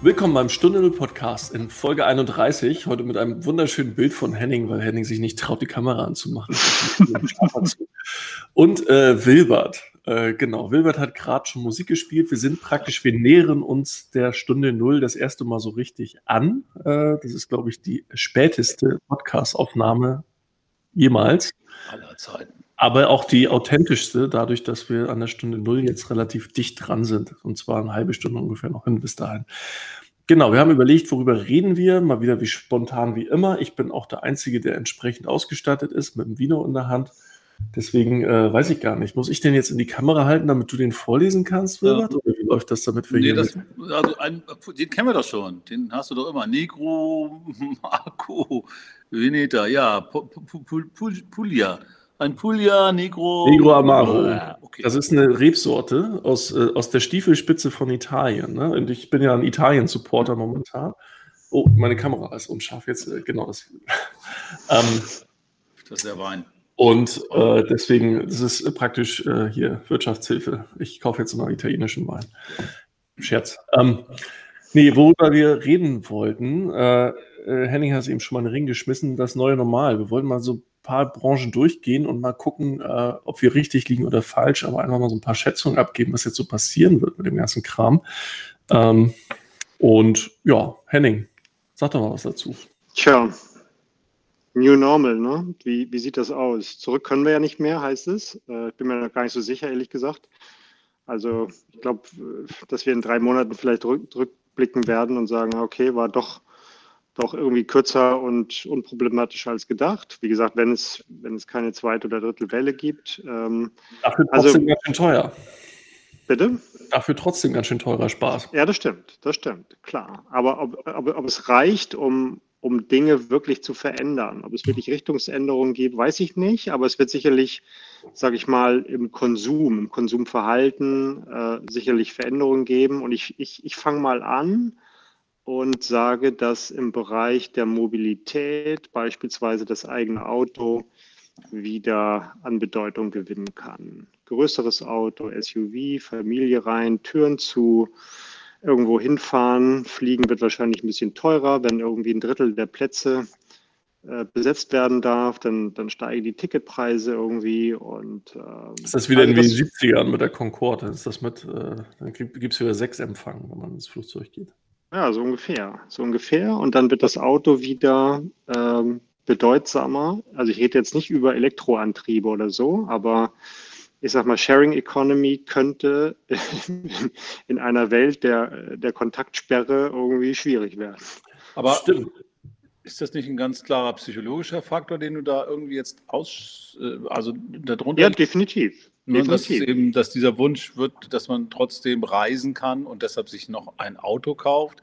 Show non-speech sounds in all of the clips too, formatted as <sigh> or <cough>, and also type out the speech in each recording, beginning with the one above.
Willkommen beim Stunde Null Podcast in Folge 31. Heute mit einem wunderschönen Bild von Henning, weil Henning sich nicht traut, die Kamera anzumachen. <laughs> Und äh, Wilbert. Äh, genau, Wilbert hat gerade schon Musik gespielt. Wir sind praktisch, wir nähern uns der Stunde Null das erste Mal so richtig an. Äh, das ist, glaube ich, die späteste Podcast-Aufnahme jemals. Aller Zeiten. Aber auch die authentischste, dadurch, dass wir an der Stunde Null jetzt relativ dicht dran sind. Und zwar eine halbe Stunde ungefähr noch hin bis dahin. Genau, wir haben überlegt, worüber reden wir. Mal wieder wie spontan wie immer. Ich bin auch der Einzige, der entsprechend ausgestattet ist, mit dem Vino in der Hand. Deswegen äh, weiß ich gar nicht. Muss ich den jetzt in die Kamera halten, damit du den vorlesen kannst, Wilbert? Ja. Oder wie läuft das damit für nee, das, also ein, Den kennen wir doch schon. Den hast du doch immer. Negro, <laughs> Marco, Veneta, ja, Puglia. Ein Puglia Negro. Negro Amaro. Oh, okay. Das ist eine Rebsorte aus, äh, aus der Stiefelspitze von Italien. Ne? Und ich bin ja ein Italien-Supporter momentan. Oh, meine Kamera ist unscharf jetzt. Äh, genau das. <laughs> ähm, das ist der Wein. Und äh, deswegen, das ist praktisch äh, hier Wirtschaftshilfe. Ich kaufe jetzt mal italienischen Wein. Scherz. Ähm, nee, worüber wir reden wollten, äh, äh, Henning hat es eben schon mal in den Ring geschmissen, das neue Normal. Wir wollten mal so paar Branchen durchgehen und mal gucken, äh, ob wir richtig liegen oder falsch, aber einfach mal so ein paar Schätzungen abgeben, was jetzt so passieren wird mit dem ganzen Kram. Ähm, und ja, Henning, sag doch mal was dazu. Tja, New Normal, ne? Wie, wie sieht das aus? Zurück können wir ja nicht mehr, heißt es. Äh, ich bin mir da gar nicht so sicher, ehrlich gesagt. Also ich glaube, dass wir in drei Monaten vielleicht rückblicken werden und sagen, okay, war doch, doch irgendwie kürzer und unproblematischer als gedacht. Wie gesagt, wenn es, wenn es keine zweite oder dritte Welle gibt. Ähm, Dafür trotzdem also, ganz schön teuer. Bitte? Dafür trotzdem ganz schön teurer Spaß. Ja, das stimmt, das stimmt, klar. Aber ob, ob, ob es reicht, um, um Dinge wirklich zu verändern. Ob es wirklich Richtungsänderungen gibt, weiß ich nicht, aber es wird sicherlich, sage ich mal, im Konsum, im Konsumverhalten äh, sicherlich Veränderungen geben. Und ich, ich, ich fange mal an und sage, dass im Bereich der Mobilität beispielsweise das eigene Auto wieder an Bedeutung gewinnen kann. Größeres Auto, SUV, Familie rein, Türen zu, irgendwo hinfahren. Fliegen wird wahrscheinlich ein bisschen teurer, wenn irgendwie ein Drittel der Plätze äh, besetzt werden darf, dann, dann steigen die Ticketpreise irgendwie und ähm, ist das wieder also in den 70ern mit der Concorde? Ist das mit, äh, dann gibt es wieder sechs Empfang, wenn man ins Flugzeug geht. Ja, so ungefähr. So ungefähr. Und dann wird das Auto wieder ähm, bedeutsamer. Also ich rede jetzt nicht über Elektroantriebe oder so, aber ich sag mal, Sharing Economy könnte <laughs> in einer Welt der, der Kontaktsperre irgendwie schwierig werden. Aber Stimmt. ist das nicht ein ganz klarer psychologischer Faktor, den du da irgendwie jetzt aus, äh, also darunter? Ja, definitiv. Nur, dass, eben, dass dieser Wunsch wird, dass man trotzdem reisen kann und deshalb sich noch ein Auto kauft.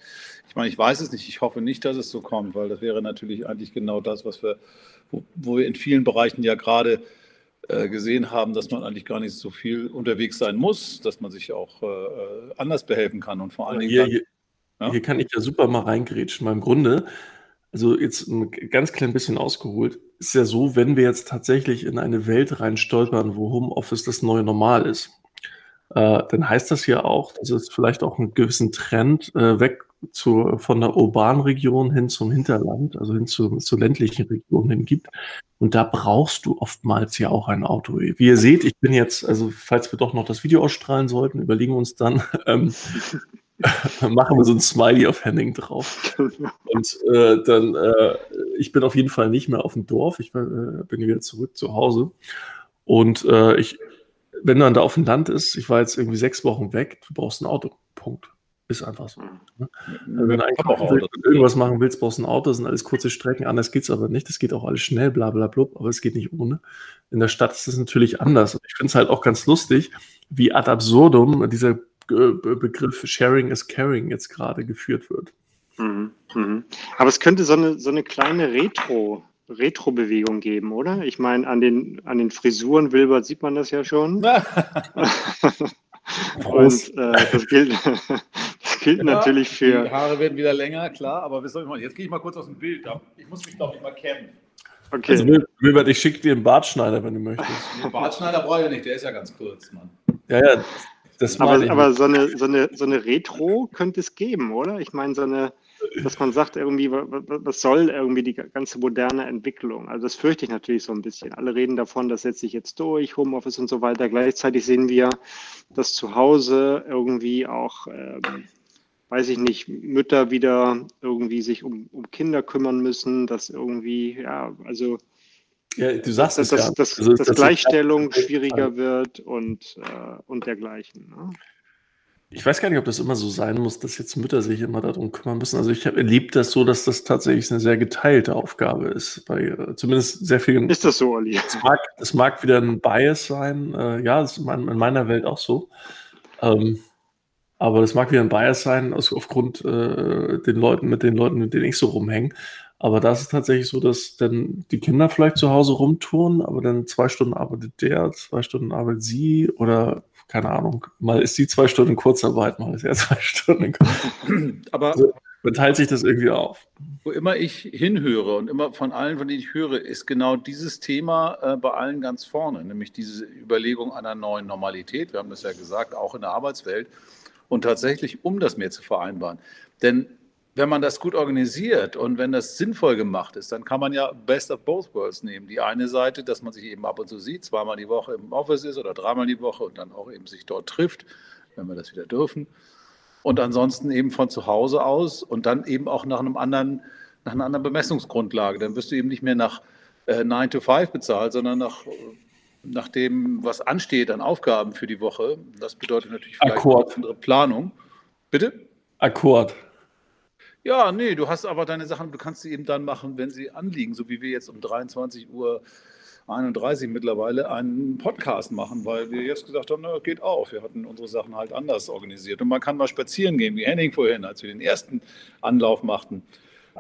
Ich meine, ich weiß es nicht. Ich hoffe nicht, dass es so kommt, weil das wäre natürlich eigentlich genau das, was wir, wo, wo wir in vielen Bereichen ja gerade äh, gesehen haben, dass man eigentlich gar nicht so viel unterwegs sein muss, dass man sich auch äh, anders behelfen kann und vor allen Dingen. Hier, hier, ja? hier kann ich ja super mal reingrätschen. Mal im Grunde, also jetzt ein ganz klein bisschen ausgeholt, ist ja so, wenn wir jetzt tatsächlich in eine Welt rein stolpern, wo Homeoffice das neue Normal ist, äh, dann heißt das ja auch, dass es vielleicht auch einen gewissen Trend äh, weg zu, von der urbanen Region hin zum Hinterland, also hin zu, zu ländlichen Regionen gibt. Und da brauchst du oftmals ja auch ein Auto. Wie ihr seht, ich bin jetzt, also falls wir doch noch das Video ausstrahlen sollten, überlegen wir uns dann, <laughs> ähm, machen wir so ein Smiley auf Henning drauf. Und äh, dann, äh, ich bin auf jeden Fall nicht mehr auf dem Dorf, ich äh, bin wieder zurück zu Hause. Und äh, ich, wenn man da auf dem Land ist, ich war jetzt irgendwie sechs Wochen weg, du brauchst ein Auto. Punkt. Ist einfach so. Ne? Wenn du willst, irgendwas machen willst, brauchst du ein Auto, das sind alles kurze Strecken, anders geht es aber nicht. Das geht auch alles schnell, bla bla blub, aber es geht nicht ohne. In der Stadt ist es natürlich anders. ich finde es halt auch ganz lustig, wie ad absurdum dieser Begriff Sharing is Caring jetzt gerade geführt wird. Mhm, mh. Aber es könnte so eine, so eine kleine Retro, Retro-Bewegung geben, oder? Ich meine, an den, an den Frisuren, Wilbert, sieht man das ja schon. <laughs> Und äh, das gilt, <laughs> das gilt ja, natürlich für. Die Haare werden wieder länger, klar, aber was soll ich machen? Jetzt gehe ich mal kurz aus dem Bild. Ich muss mich, glaube ich, mal kämmen. Okay. Also, Wilbert, ich schicke dir einen Bartschneider, wenn du möchtest. Den Bartschneider brauche ich ja nicht, der ist ja ganz kurz, Mann. Ja, ja. Das aber, aber so, eine, so, eine, so eine Retro könnte es geben, oder? Ich meine, so eine, dass man sagt, irgendwie, was soll irgendwie die ganze moderne Entwicklung? Also das fürchte ich natürlich so ein bisschen. Alle reden davon, das setzt sich jetzt durch, Homeoffice und so weiter. Gleichzeitig sehen wir, dass zu Hause irgendwie auch, ähm, weiß ich nicht, Mütter wieder irgendwie sich um, um Kinder kümmern müssen, dass irgendwie, ja, also ja, du sagst dass, es ja. dass, also, dass Gleichstellung schwieriger wird und, äh, und dergleichen. Ne? Ich weiß gar nicht, ob das immer so sein muss, dass jetzt Mütter sich immer darum kümmern müssen. Also ich habe erlebt das so, dass das tatsächlich eine sehr geteilte Aufgabe ist. Bei äh, zumindest sehr vielen. Ist das so, Olli? Es mag, das mag wieder ein Bias sein. Äh, ja, das ist in, in meiner Welt auch so. Ähm, aber das mag wieder ein Bias sein, aus, aufgrund äh, den Leuten, mit den Leuten, mit denen ich so rumhänge. Aber da ist es tatsächlich so, dass dann die Kinder vielleicht zu Hause rumtouren, aber dann zwei Stunden arbeitet der, zwei Stunden arbeitet sie oder keine Ahnung. Mal ist die zwei Stunden Kurzarbeit, mal ist er <laughs> zwei Stunden. <clears throat> Aber also, man teilt sich das irgendwie auf. Wo immer ich hinhöre und immer von allen, von denen ich höre, ist genau dieses Thema äh, bei allen ganz vorne, nämlich diese Überlegung einer neuen Normalität. Wir haben das ja gesagt, auch in der Arbeitswelt. Und tatsächlich, um das mehr zu vereinbaren. Denn wenn man das gut organisiert und wenn das sinnvoll gemacht ist, dann kann man ja Best of Both Worlds nehmen. Die eine Seite, dass man sich eben ab und zu sieht, zweimal die Woche im Office ist oder dreimal die Woche und dann auch eben sich dort trifft, wenn wir das wieder dürfen. Und ansonsten eben von zu Hause aus und dann eben auch nach einem anderen, nach einer anderen Bemessungsgrundlage. Dann wirst du eben nicht mehr nach äh, 9 to 5 bezahlt, sondern nach, nach dem, was ansteht an Aufgaben für die Woche. Das bedeutet natürlich vielleicht Akkord. eine andere Planung. Bitte? Akkord. Ja, nee, du hast aber deine Sachen, du kannst sie eben dann machen, wenn sie anliegen, so wie wir jetzt um 23 Uhr 31 mittlerweile einen Podcast machen, weil wir jetzt gesagt haben, na, geht auf. Wir hatten unsere Sachen halt anders organisiert. Und man kann mal spazieren gehen, wie Henning vorhin, als wir den ersten Anlauf machten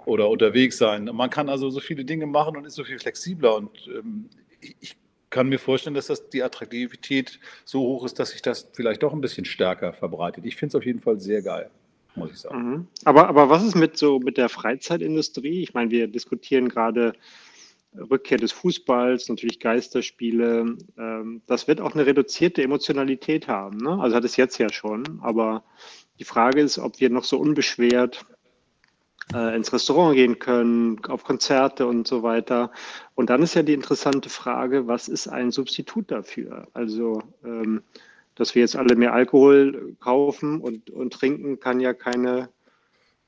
oder unterwegs sein. Man kann also so viele Dinge machen und ist so viel flexibler. Und ähm, ich kann mir vorstellen, dass das die Attraktivität so hoch ist, dass sich das vielleicht doch ein bisschen stärker verbreitet. Ich finde es auf jeden Fall sehr geil muss ich sagen. Mhm. Aber, aber was ist mit so mit der Freizeitindustrie? Ich meine, wir diskutieren gerade Rückkehr des Fußballs, natürlich Geisterspiele. Ähm, das wird auch eine reduzierte Emotionalität haben. Ne? Also hat es jetzt ja schon. Aber die Frage ist, ob wir noch so unbeschwert äh, ins Restaurant gehen können, auf Konzerte und so weiter. Und dann ist ja die interessante Frage, was ist ein Substitut dafür? Also ähm, dass wir jetzt alle mehr Alkohol kaufen und, und trinken, kann ja keine,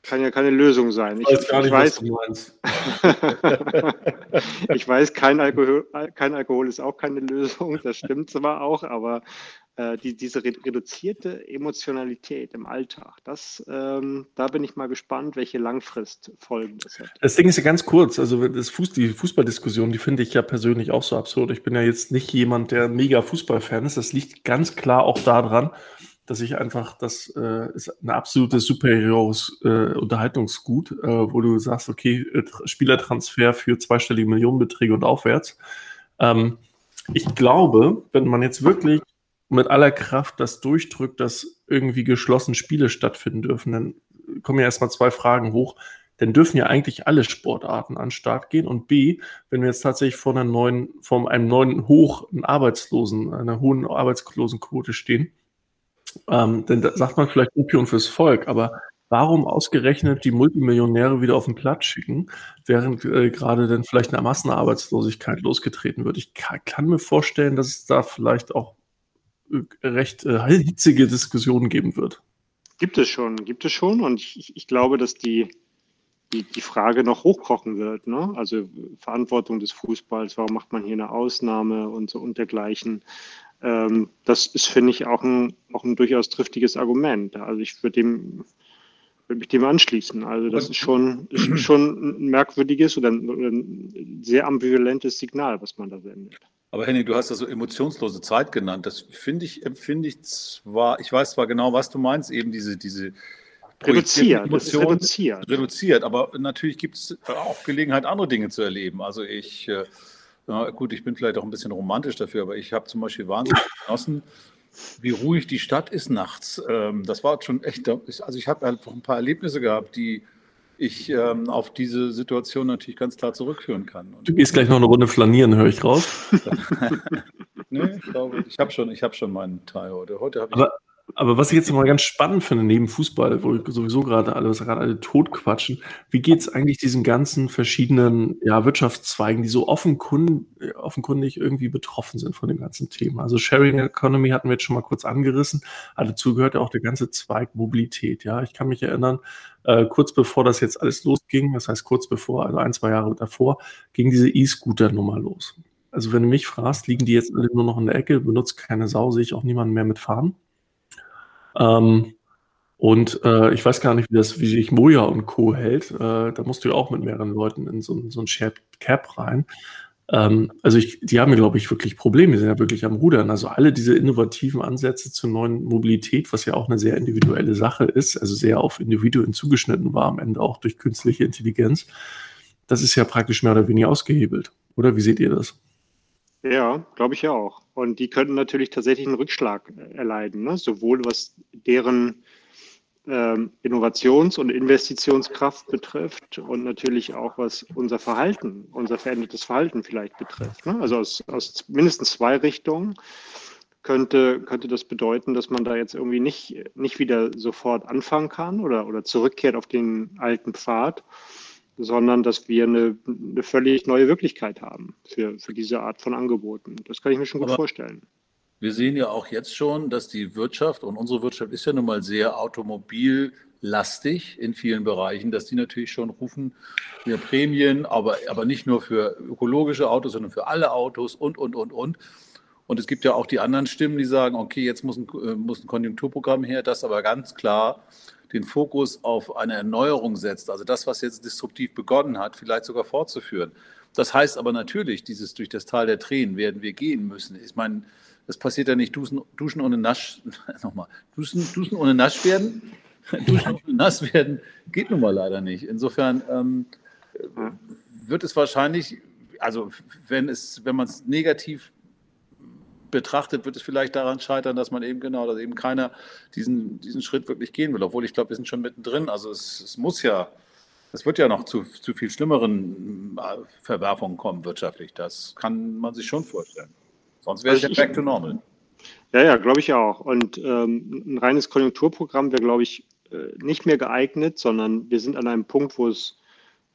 kann ja keine Lösung sein. Ich, ich, ich weiß, <laughs> ich weiß kein, Alkohol, kein Alkohol ist auch keine Lösung, das stimmt zwar auch, aber die, diese reduzierte Emotionalität im Alltag, das, ähm, da bin ich mal gespannt, welche Langfristfolgen das hat. Das Ding ist ja ganz kurz, also das Fuß, die Fußballdiskussion, die finde ich ja persönlich auch so absurd. Ich bin ja jetzt nicht jemand, der mega Fußballfan ist. Das liegt ganz klar auch daran, dass ich einfach, das äh, ist ein absolutes superheroes äh, Unterhaltungsgut, äh, wo du sagst, okay, äh, Spielertransfer für zweistellige Millionenbeträge und aufwärts. Ähm, ich glaube, wenn man jetzt wirklich mit aller Kraft das durchdrückt, dass irgendwie geschlossen Spiele stattfinden dürfen, dann kommen ja erstmal zwei Fragen hoch. Dann dürfen ja eigentlich alle Sportarten an den Start gehen. Und B, wenn wir jetzt tatsächlich vor einer neuen, vor einem neuen Hoch in Arbeitslosen, einer hohen Arbeitslosenquote stehen, ähm, dann sagt man vielleicht Opium fürs Volk, aber warum ausgerechnet die Multimillionäre wieder auf den Platz schicken, während äh, gerade dann vielleicht eine Massenarbeitslosigkeit losgetreten wird? Ich kann, kann, mir vorstellen, dass es da vielleicht auch recht äh, hitzige Diskussionen geben wird. Gibt es schon, gibt es schon. Und ich, ich glaube, dass die, die, die Frage noch hochkochen wird. Ne? Also Verantwortung des Fußballs, warum macht man hier eine Ausnahme und so und dergleichen. Ähm, das ist, finde ich, auch ein, auch ein durchaus triftiges Argument. Also ich würde dem würde mich dem anschließen. Also das ist schon, ist schon ein merkwürdiges oder ein, oder ein sehr ambivalentes Signal, was man da sendet. Aber Henning, du hast das so emotionslose Zeit genannt. Das finde ich, empfinde ich zwar, ich weiß zwar genau, was du meinst, eben diese, diese reduziert, Emotionen, reduziert. reduziert. Aber natürlich gibt es auch Gelegenheit, andere Dinge zu erleben. Also ich, äh, na gut, ich bin vielleicht auch ein bisschen romantisch dafür, aber ich habe zum Beispiel wahnsinnig genossen, wie ruhig die Stadt ist nachts. Ähm, das war schon echt, also ich habe einfach ein paar Erlebnisse gehabt, die ich ähm, auf diese Situation natürlich ganz klar zurückführen kann. Und du gehst gleich noch eine Runde flanieren, höre ich raus. <laughs> nee, ich glaube, ich habe schon, hab schon meinen Teil heute. Heute habe ich aber, Aber was ich jetzt mal ganz spannend finde, neben Fußball, wo sowieso gerade alle, was gerade alle totquatschen, wie geht es eigentlich diesen ganzen verschiedenen ja, Wirtschaftszweigen, die so offenkund, offenkundig irgendwie betroffen sind von dem ganzen Thema? Also Sharing Economy hatten wir jetzt schon mal kurz angerissen, aber dazu gehört ja auch der ganze Zweig Mobilität. Ja, ich kann mich erinnern, äh, kurz bevor das jetzt alles losging, das heißt kurz bevor, also ein, zwei Jahre davor, ging diese E-Scooter-Nummer los. Also wenn du mich fragst, liegen die jetzt alle nur noch in der Ecke, benutzt keine Sau, sehe ich auch niemanden mehr mitfahren. Ähm, und äh, ich weiß gar nicht, wie das, wie sich Moja und Co. hält. Äh, da musst du ja auch mit mehreren Leuten in so, so ein Shared Cap rein. Ähm, also ich, die haben, glaube ich, wirklich Probleme, die sind ja wirklich am Rudern. Also alle diese innovativen Ansätze zur neuen Mobilität, was ja auch eine sehr individuelle Sache ist, also sehr auf Individuen zugeschnitten war am Ende auch durch künstliche Intelligenz, das ist ja praktisch mehr oder weniger ausgehebelt. Oder wie seht ihr das? Ja, glaube ich ja auch. Und die könnten natürlich tatsächlich einen Rückschlag erleiden, ne? sowohl was deren Innovations- und Investitionskraft betrifft und natürlich auch was unser Verhalten, unser verändertes Verhalten vielleicht betrifft. Ne? Also aus, aus mindestens zwei Richtungen könnte, könnte das bedeuten, dass man da jetzt irgendwie nicht, nicht wieder sofort anfangen kann oder, oder zurückkehrt auf den alten Pfad sondern dass wir eine, eine völlig neue Wirklichkeit haben für, für diese Art von Angeboten. Das kann ich mir schon gut Aber vorstellen. Wir sehen ja auch jetzt schon, dass die Wirtschaft, und unsere Wirtschaft ist ja nun mal sehr automobillastig in vielen Bereichen, dass die natürlich schon rufen, wir Prämien, aber, aber nicht nur für ökologische Autos, sondern für alle Autos und, und, und, und. Und es gibt ja auch die anderen Stimmen, die sagen, okay, jetzt muss ein, äh, muss ein Konjunkturprogramm her, das aber ganz klar den Fokus auf eine Erneuerung setzt, also das, was jetzt disruptiv begonnen hat, vielleicht sogar fortzuführen. Das heißt aber natürlich, dieses durch das Tal der Tränen werden wir gehen müssen. Ich meine, das passiert ja nicht duschen, duschen ohne Nasch, <laughs> nochmal, <laughs> duschen, duschen ohne Nasch werden, duschen ohne nass werden, geht nun mal leider nicht. Insofern ähm, wird es wahrscheinlich, also wenn es, wenn man es negativ betrachtet, wird es vielleicht daran scheitern, dass man eben genau, dass eben keiner diesen, diesen Schritt wirklich gehen will. Obwohl ich glaube, wir sind schon mittendrin. Also es, es muss ja, es wird ja noch zu, zu viel schlimmeren äh, Verwerfungen kommen wirtschaftlich. Das kann man sich schon vorstellen. Sonst wäre also es ja back to normal. Ja, ja, glaube ich auch. Und ähm, ein reines Konjunkturprogramm wäre, glaube ich, äh, nicht mehr geeignet, sondern wir sind an einem Punkt, wo es,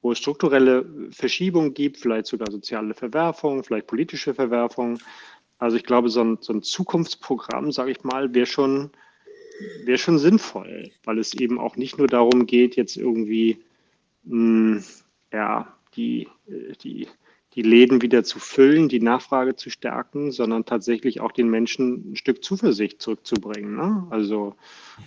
wo es strukturelle Verschiebungen gibt, vielleicht sogar soziale Verwerfungen, vielleicht politische Verwerfungen. Also ich glaube, so ein, so ein Zukunftsprogramm, sage ich mal, wäre schon, wär schon sinnvoll, weil es eben auch nicht nur darum geht, jetzt irgendwie mh, hm, ja, die, die, die Läden wieder zu füllen, die Nachfrage zu stärken, sondern tatsächlich auch den Menschen ein Stück Zuversicht zurückzubringen. Ne? Also,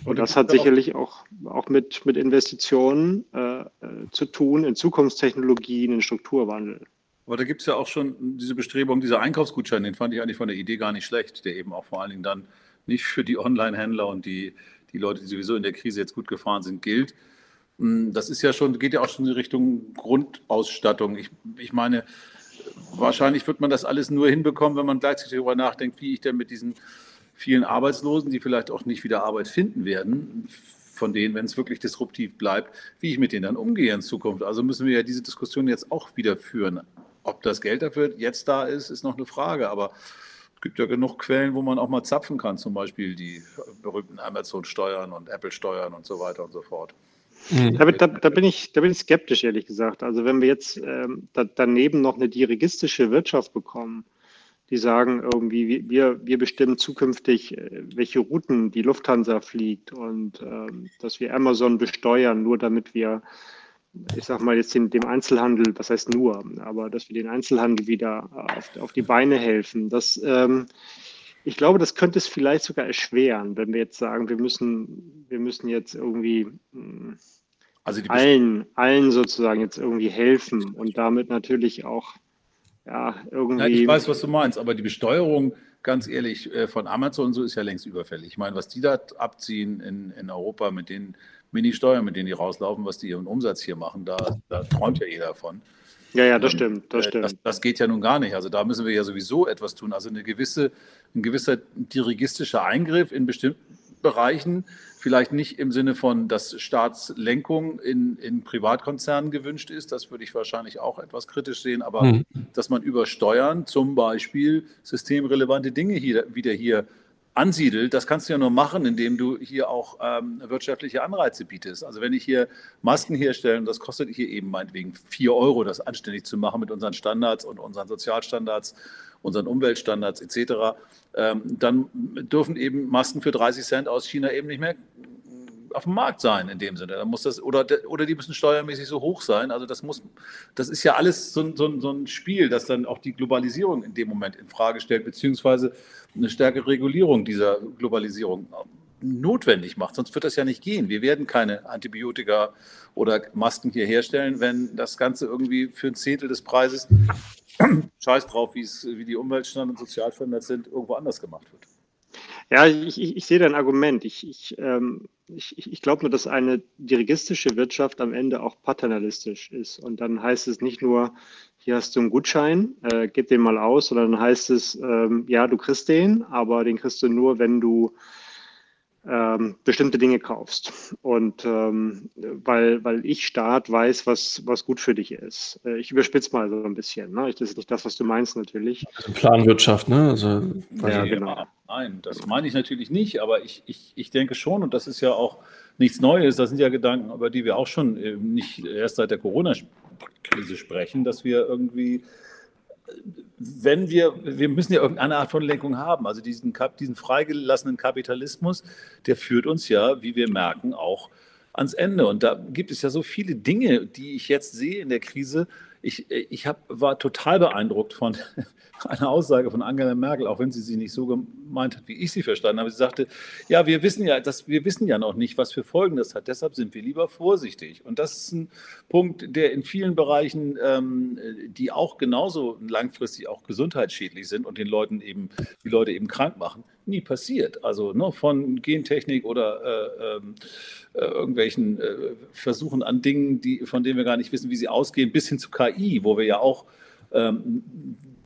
und das hat sicherlich auch, auch mit, mit Investitionen äh, äh, zu tun in Zukunftstechnologien, in Strukturwandel. Aber da gibt es ja auch schon diese Bestrebung, dieser Einkaufsgutschein, den fand ich eigentlich von der Idee gar nicht schlecht, der eben auch vor allen Dingen dann nicht für die Online-Händler und die, die Leute, die sowieso in der Krise jetzt gut gefahren sind, gilt. Hm, das ist ja schon, geht ja auch schon in Richtung Grundausstattung. Ich, ich meine, wahrscheinlich wird man das alles nur hinbekommen, wenn man gleichzeitig darüber nachdenkt, wie ich denn mit diesen vielen Arbeitslosen, die vielleicht auch nicht wieder Arbeit finden werden, von denen, wenn es wirklich disruptiv bleibt, wie ich mit denen dann umgehe in Zukunft. Also müssen wir ja diese Diskussion jetzt auch wieder führen. Ob das Geld dafür jetzt da ist, ist noch eine Frage. Aber es gibt ja genug Quellen, wo man auch mal zapfen kann, zum Beispiel die berühmten Amazon-Steuern und Apple-Steuern und so weiter und so fort. Mhm. Da, da, da, bin ich, da bin ich skeptisch, ehrlich gesagt. Also wenn wir jetzt ähm, da, daneben noch eine dirigistische Wirtschaft bekommen, die sagen irgendwie, wir, wir bestimmen zukünftig, äh, welche Routen die Lufthansa fliegt und ähm, dass wir Amazon besteuern, nur damit wir ich sag mal jetzt den, dem Einzelhandel, was heißt nur, aber dass wir den Einzelhandel wieder auf, auf die Beine helfen. Das, ähm, ich glaube, das könnte es vielleicht sogar erschweren, wenn wir jetzt sagen, wir müssen, wir müssen jetzt irgendwie hm, also allen, allen sozusagen jetzt irgendwie helfen und damit natürlich auch ja, irgendwie. Ja, ich weiß, was du meinst, aber die Besteuerung, ganz ehrlich, äh, von Amazon so ist ja längst überfällig. Ich meine, was die da abziehen in, in Europa mit den Mini-Steuern, mit denen die rauslaufen, was die ihren Umsatz hier machen, da, da träumt ja jeder von. Ja, ja, das stimmt, das äh, stimmt. Das, das, geht ja nun gar nicht. Also da müssen wir ja sowieso etwas tun. Also eine gewisse, ein gewisser dirigistischer Eingriff in bestimmten Bereichen, vielleicht nicht im Sinne von, dass Staatslenkung in, in Privatkonzernen gewünscht ist, das würde ich wahrscheinlich auch etwas kritisch sehen, aber mhm. dass man über Steuern zum Beispiel systemrelevante Dinge hier, wieder hier ansiedelt, das kannst du ja nur machen, indem du hier auch ähm, wirtschaftliche Anreize bietest. Also wenn ich hier Masken herstelle, und das kostet hier eben meinetwegen 4 Euro, das anständig zu machen mit unseren Standards und unseren Sozialstandards, unseren Umweltstandards etc., ähm, dann dürfen eben Masken für 30 Cent aus China eben nicht mehr auf dem Markt sein in dem Sinne. Dann muss das, oder, oder die müssen steuermäßig so hoch sein. Also das muss, das ist ja alles so, so, so ein Spiel, das dann auch die Globalisierung in dem Moment in Frage stellt, beziehungsweise eine stärkere Regulierung dieser Globalisierung notwendig macht. Sonst wird das ja nicht gehen. Wir werden keine Antibiotika oder Masken hier herstellen, wenn das Ganze irgendwie für ein Zehntel des Preises, <clears throat> scheiß drauf, wie die Umweltstandards und Sozialstandards sind, irgendwo anders gemacht wird. Ja, ich, ich, ich sehe dein Argument. Ich, ich, ähm, ich, ich glaube nur, dass eine dirigistische Wirtschaft am Ende auch paternalistisch ist. Und dann heißt es nicht nur, hier hast du einen Gutschein, äh, gib den mal aus, sondern dann heißt es, ähm, ja, du kriegst den, aber den kriegst du nur, wenn du ähm, bestimmte Dinge kaufst. Und ähm, weil, weil ich Staat weiß, was, was gut für dich ist. Äh, ich überspitze mal so ein bisschen. Ne? Das ist nicht das, was du meinst, natürlich. Also Planwirtschaft, ne? Also, ja, genau. Nein, das meine ich natürlich nicht, aber ich, ich, ich denke schon, und das ist ja auch nichts Neues, das sind ja Gedanken, über die wir auch schon äh, nicht erst seit der Corona-Krise sprechen, dass wir irgendwie wenn wir, wir müssen ja irgendeine Art von Lenkung haben. Also diesen, diesen freigelassenen Kapitalismus, der führt uns ja, wie wir merken, auch ans Ende. Und da gibt es ja so viele Dinge, die ich jetzt sehe in der Krise. Ich, ich hab, war total beeindruckt von einer Aussage von Angela Merkel, auch wenn sie sie nicht so gemeint hat, wie ich sie verstanden habe. Sie sagte, ja, wir wissen ja, dass, wir wissen ja noch nicht, was für Folgen das hat. Deshalb sind wir lieber vorsichtig. Und das ist ein Punkt, der in vielen Bereichen, ähm, die auch genauso langfristig auch gesundheitsschädlich sind und den Leuten eben, die Leute eben krank machen, nie passiert. Also ne, von Gentechnik oder äh, ähm, äh, irgendwelchen äh, Versuchen an Dingen, die, von denen wir gar nicht wissen, wie sie ausgehen, bis hin zu KI, wo wir ja auch ähm,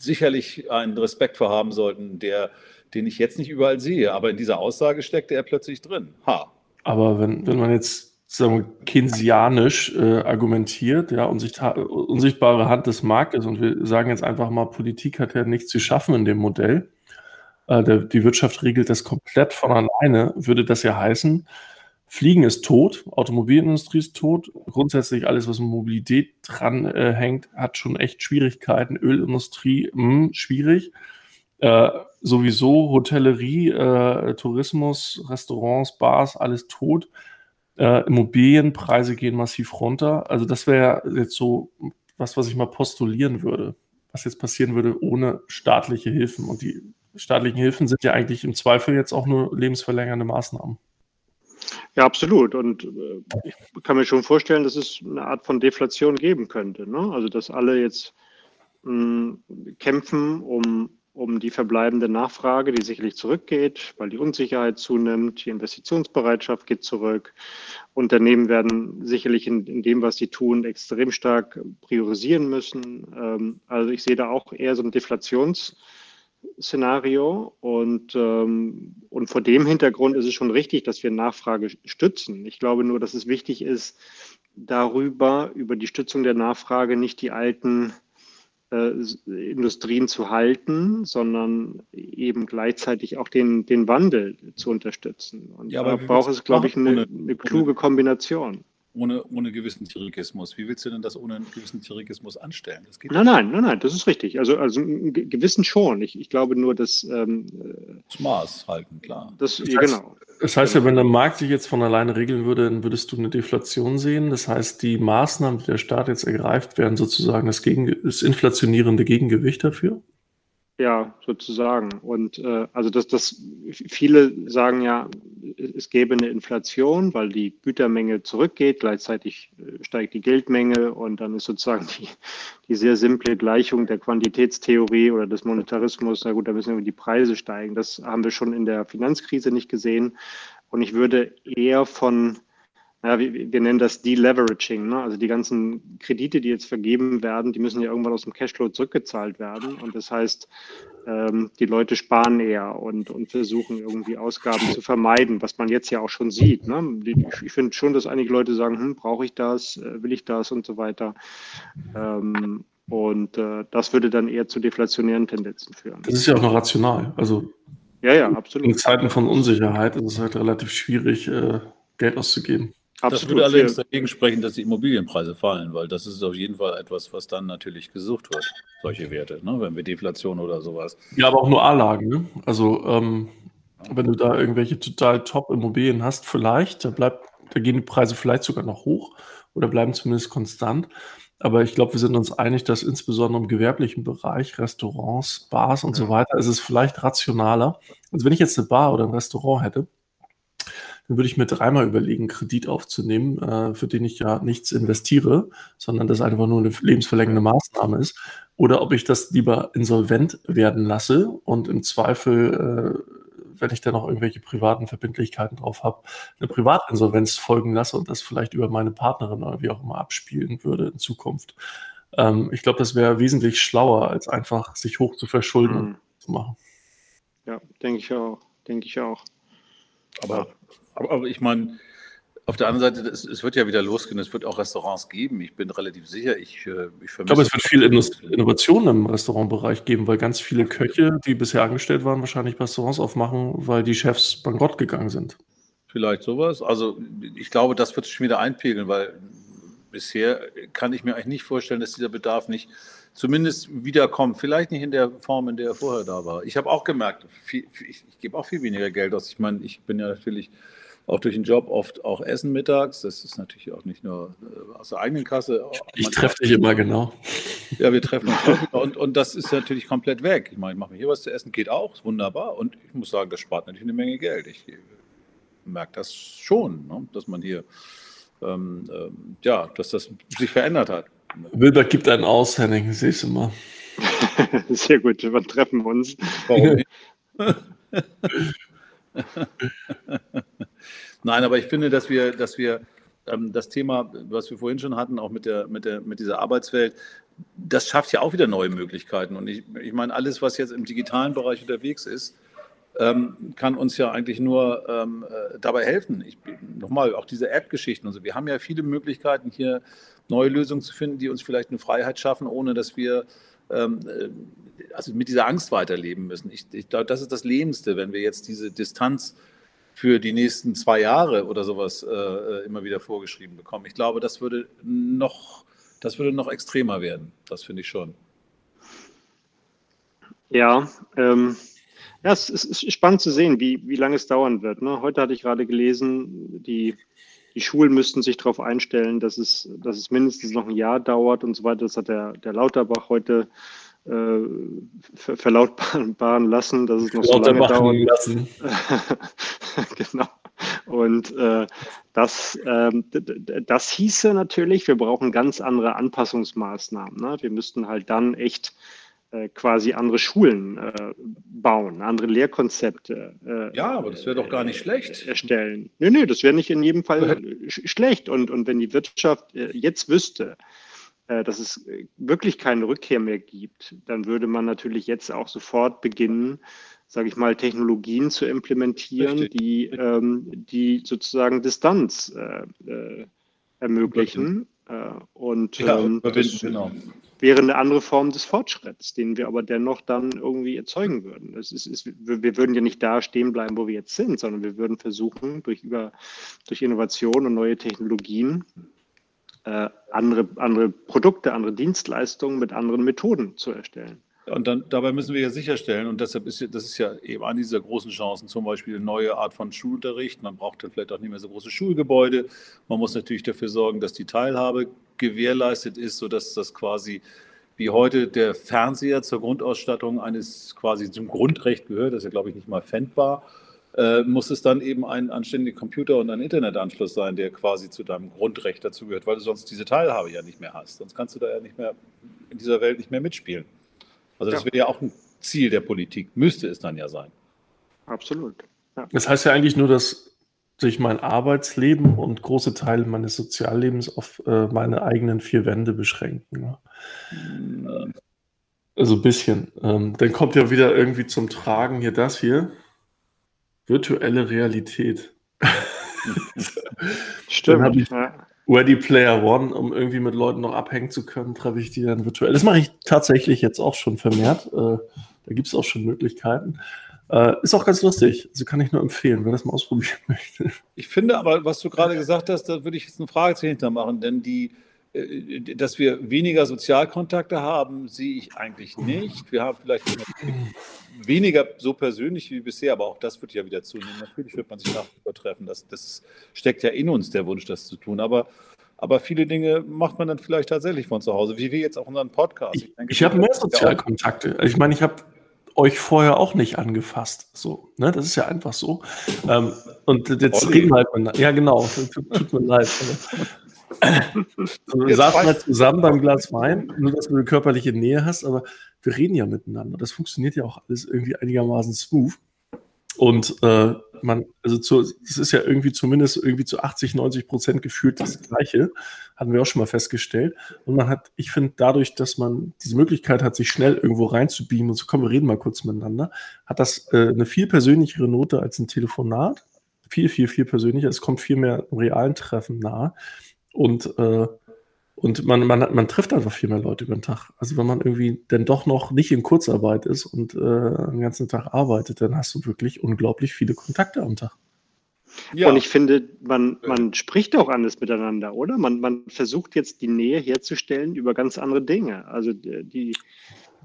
sicherlich einen Respekt vor haben sollten, der, den ich jetzt nicht überall sehe. Aber in dieser Aussage steckte er plötzlich drin. Ha. Aber wenn, wenn man jetzt sagen wir, keynesianisch äh, argumentiert, ja, unsichtbare Hand des Marktes und wir sagen jetzt einfach mal, Politik hat ja nichts zu schaffen in dem Modell. Äh, der, die Wirtschaft regelt das komplett von alleine, würde das ja heißen, Fliegen ist tot, Automobilindustrie ist tot, grundsätzlich alles, was mit Mobilität dran äh, hängt, hat schon echt Schwierigkeiten. Ölindustrie, mh, hm, schwierig. Äh, sowieso Hotellerie, äh, Tourismus, Restaurants, Bars, alles tot. Äh, Immobilienpreise gehen massiv runter. Also das wäre jetzt so was, was ich mal postulieren würde, was jetzt passieren würde ohne staatliche Hilfen. Und die staatlichen Hilfen sind ja eigentlich im Zweifel jetzt auch nur lebensverlängernde Maßnahmen. Ja, absolut. Und äh, ich kann mir schon vorstellen, dass es eine Art von Deflation geben könnte. Ne? Also, dass alle jetzt mh, hm, kämpfen um, um die verbleibende Nachfrage, die sicherlich zurückgeht, weil die Unsicherheit zunimmt, die Investitionsbereitschaft geht zurück. Unternehmen werden sicherlich in, in dem, was sie tun, extrem stark priorisieren müssen. Ähm, also, ich sehe da auch eher so ein Deflations- Szenario. Und, ähm, und vor dem Hintergrund ist es schon richtig, dass wir Nachfrage stützen. Ich glaube nur, dass es wichtig ist, darüber, über die Stützung der Nachfrage nicht die alten äh, Industrien zu halten, sondern eben gleichzeitig auch den, den Wandel zu unterstützen. Und ja, da braucht es, glaube ich, eine, eine kluge Kombination ohne, ohne gewissen Tirigismus. Wie willst du denn das ohne einen gewissen Tirigismus anstellen? Das geht nein, nein, nein, nein, das ist richtig. Also, also gewissen schon. Ich, ich glaube nur, dass. Ähm, das Maß halten, klar. Das, das heißt, genau. Das heißt ja, wenn der Markt sich jetzt von alleine regeln würde, dann würdest du eine Deflation sehen. Das heißt, die Maßnahmen, die der Staat jetzt ergreift, wären sozusagen das, Gegen das inflationierende Gegengewicht dafür? Ja, sozusagen. Und äh, also das, das viele sagen ja, es gäbe eine Inflation, weil die Gütermenge zurückgeht, gleichzeitig äh, steigt die Geldmenge und dann ist sozusagen die, die sehr simple Gleichung der Quantitätstheorie oder des Monetarismus, na gut, da müssen die Preise steigen. Das haben wir schon in der Finanzkrise nicht gesehen. Und ich würde eher von naja, wir, wir nennen das Deleveraging. Ne? Also die ganzen Kredite, die jetzt vergeben werden, die müssen ja irgendwann aus dem Cashflow zurückgezahlt werden. Und das heißt, ähm, die Leute sparen eher und, und versuchen irgendwie Ausgaben zu vermeiden, was man jetzt ja auch schon sieht. Ne? Ich, ich finde schon, dass einige Leute sagen, hm, brauche ich das, äh, will ich das und so weiter. Ähm, und äh, das würde dann eher zu deflationären Tendenzen führen. Das ist ja auch noch rational. Also Ja, ja, absolut. In Zeiten von Unsicherheit ist es halt relativ schwierig, äh, Geld auszugeben. Absolut. Das würde allerdings dagegen sprechen, dass die Immobilienpreise fallen, weil das ist auf jeden Fall etwas, was dann natürlich gesucht wird, solche Werte, ne? wenn wir Deflation oder sowas. Ja, aber auch nur A-Lagen. Ne? Also ähm, wenn du da irgendwelche total Top-Immobilien hast, vielleicht, da, bleibt, da gehen die Preise vielleicht sogar noch hoch oder bleiben zumindest konstant. Aber ich glaube, wir sind uns einig, dass insbesondere im gewerblichen Bereich, Restaurants, Bars und ja. so weiter, ist es vielleicht rationaler. Also wenn ich jetzt eine Bar oder ein Restaurant hätte, dann würde ich mir dreimal überlegen, Kredit aufzunehmen, äh, für den ich ja nichts investiere, sondern das einfach nur eine lebensverlängernde Maßnahme ist. Oder ob ich das lieber insolvent werden lasse und im Zweifel äh, wenn ich da noch irgendwelche privaten Verbindlichkeiten drauf habe, eine Privatinsolvenz folgen lasse und das vielleicht über meine Partnerin oder wie auch immer abspielen würde in Zukunft. Ähm, ich glaube, das wäre wesentlich schlauer, als einfach sich hoch zu verschulden mhm. zu machen. Ja, denke ich auch. Denke ich auch. Aber, aber, aber ich meine, auf der anderen Seite, es, es, wird ja wieder losgehen, es wird auch Restaurants geben. Ich bin relativ sicher, ich, äh, ich Ich glaube, es wird viel Innovation im Restaurantbereich geben, weil ganz viele Köche, die bisher angestellt waren, wahrscheinlich Restaurants aufmachen, weil die Chefs bankrott gegangen sind. Vielleicht sowas. Also ich glaube, das wird sich schon wieder einpegeln, weil bisher kann ich mir eigentlich nicht vorstellen, dass dieser Bedarf nicht zumindest wiederkommt. Vielleicht nicht in der Form, in der er vorher da war. Ich habe auch gemerkt, viel, ich, ich gebe auch viel weniger Geld aus. Ich meine, ich bin ja natürlich auch durch den Job oft auch essen mittags. Das ist natürlich auch nicht nur äh, aus der eigenen Kasse. Ich treffe dich immer genau. Ja, wir treffen uns und, und das ist natürlich komplett weg. Ich meine, ich mache mir hier was zu essen, geht auch, wunderbar. Und ich muss sagen, das spart natürlich eine Menge Geld. Ich merke das schon, ne, dass man hier, ähm, ähm, ja, dass das sich verändert hat. Wilbert gibt einen aus, Henning, siehst du mal. <laughs> Sehr gut, wir treffen uns. Warum nicht? <laughs> Nein, aber ich finde, dass wir, dass wir ähm, das Thema, was wir vorhin schon hatten, auch mit, der, mit, der, mit dieser Arbeitswelt, das schafft ja auch wieder neue Möglichkeiten. Und ich, ich meine, alles, was jetzt im digitalen Bereich unterwegs ist, ähm, kann uns ja eigentlich nur ähm, äh, dabei helfen. Ich, nochmal, auch diese App-Geschichten und so. Wir haben ja viele Möglichkeiten, hier neue Lösungen zu finden, die uns vielleicht eine Freiheit schaffen, ohne dass wir ähm, äh, also mit dieser Angst weiterleben müssen. Ich, ich glaube, das ist das Lähmste, wenn wir jetzt diese Distanz für die nächsten zwei Jahre oder sowas äh, äh, immer wieder vorgeschrieben bekommen. Ich glaube, das würde noch, das würde noch extremer werden. Das finde ich schon. Ja, ähm, ja, es ist spannend zu sehen, wie, wie lange es dauern wird. Ne? Heute hatte ich gerade gelesen, die, die Schulen müssten sich darauf einstellen, dass es, dass es mindestens noch ein Jahr dauert und so weiter. Das hat der, der Lauterbach heute äh, verlautbaren lassen, dass es noch so lange dauert. Lassen. <laughs> genau. Und äh, das, äh, das hieße natürlich, wir brauchen ganz andere Anpassungsmaßnahmen. Ne? Wir müssten halt dann echt quasi andere Schulen äh, bauen, andere Lehrkonzepte. Äh, ja, aber das wäre doch gar nicht schlecht. Erstellen. Nö, nö, das wäre nicht in jedem Fall schlecht. Und, und wenn die Wirtschaft jetzt wüsste, äh, dass es äh, wirklich keine Rückkehr mehr gibt, dann würde man natürlich jetzt auch sofort beginnen, sage ich mal, Technologien zu implementieren, die, ähm, die sozusagen Distanz äh, äh, ermöglichen. Äh, und ja, ähm, das genau. Wäre eine andere Form des Fortschritts, den wir aber dennoch dann irgendwie erzeugen würden. Es ist, ist, wir würden ja nicht da stehen bleiben, wo wir jetzt sind, sondern wir würden versuchen, durch, über, durch Innovation und neue Technologien äh, andere, andere Produkte, andere Dienstleistungen mit anderen Methoden zu erstellen. Und dann, dabei müssen wir ja sicherstellen, und deshalb ist das ist ja eben eine dieser großen Chancen, zum Beispiel eine neue Art von Schulunterricht. Man braucht dann vielleicht auch nicht mehr so große Schulgebäude. Man muss natürlich dafür sorgen, dass die Teilhabe gewährleistet ist, sodass das quasi wie heute der Fernseher zur Grundausstattung eines quasi zum Grundrecht gehört. Das ist ja, glaube ich, nicht mal fändbar äh, muss es dann eben ein anständiger Computer und ein Internetanschluss sein, der quasi zu deinem Grundrecht dazugehört, weil du sonst diese Teilhabe ja nicht mehr hast. Sonst kannst du da ja nicht mehr in dieser Welt nicht mehr mitspielen. Also das ja. wäre ja auch ein Ziel der Politik, müsste es dann ja sein. Absolut. Ja. Das heißt ja eigentlich nur, dass sich mein Arbeitsleben und große Teile meines Soziallebens auf äh, meine eigenen vier Wände beschränken. Ne? Mhm. Also ein bisschen. Ähm, dann kommt ja wieder irgendwie zum Tragen hier das hier. Virtuelle Realität. <laughs> Stimmt. Dann ich ja. Ready Player One, um irgendwie mit Leuten noch abhängen zu können, treffe ich die dann virtuell. Das mache ich tatsächlich jetzt auch schon vermehrt. Äh, da gibt es auch schon Möglichkeiten. Äh, ist auch ganz lustig. Also kann ich nur empfehlen, wer das mal ausprobieren <laughs> möchte. Ich finde aber, was du gerade gesagt hast, da würde ich jetzt eine Frage hintermachen, denn die, äh, dass wir weniger Sozialkontakte haben, sehe ich eigentlich nicht. Wir haben vielleicht weniger so persönlich wie bisher, aber auch das wird ja wieder zunehmen. Natürlich wird man sich nach treffen. Das, das steckt ja in uns, der Wunsch, das zu tun. Aber, aber viele Dinge macht man dann vielleicht tatsächlich von zu Hause, wie wir jetzt auch unseren Podcast. Ich, ich, ich habe mehr Sozialkontakte. Ich meine, ich habe euch vorher auch nicht angefasst. So, ne? Das ist ja einfach so. Ähm, und jetzt Olli. reden wir halt. Ja, genau. Tut, tut mir leid. wir saßen halt zusammen beim Glas Wein, nur dass du eine körperliche Nähe hast, aber wir reden ja miteinander. Das funktioniert ja auch alles irgendwie einigermaßen smooth. Und äh, man, also zu, das ist ja irgendwie zumindest irgendwie zu 80, 90 Prozent gefühlt das Gleiche, hatten wir auch schon mal festgestellt. Und man hat, ich finde, dadurch, dass man diese Möglichkeit hat, sich schnell irgendwo reinzubeamen und so, komm, wir reden mal kurz miteinander, hat das äh, eine viel persönlichere Note als ein Telefonat. Viel, viel, viel persönlicher. Es kommt viel mehr realen Treffen nahe. Und, äh, und man, man, man trifft einfach viel mehr Leute über den Tag. Also wenn man irgendwie dann doch noch nicht in Kurzarbeit ist und äh, den ganzen Tag arbeitet, dann hast du wirklich unglaublich viele Kontakte am Tag. Ja. Und ich finde, man, man spricht auch anders miteinander, oder? Man, man versucht jetzt die Nähe herzustellen über ganz andere Dinge. Also die,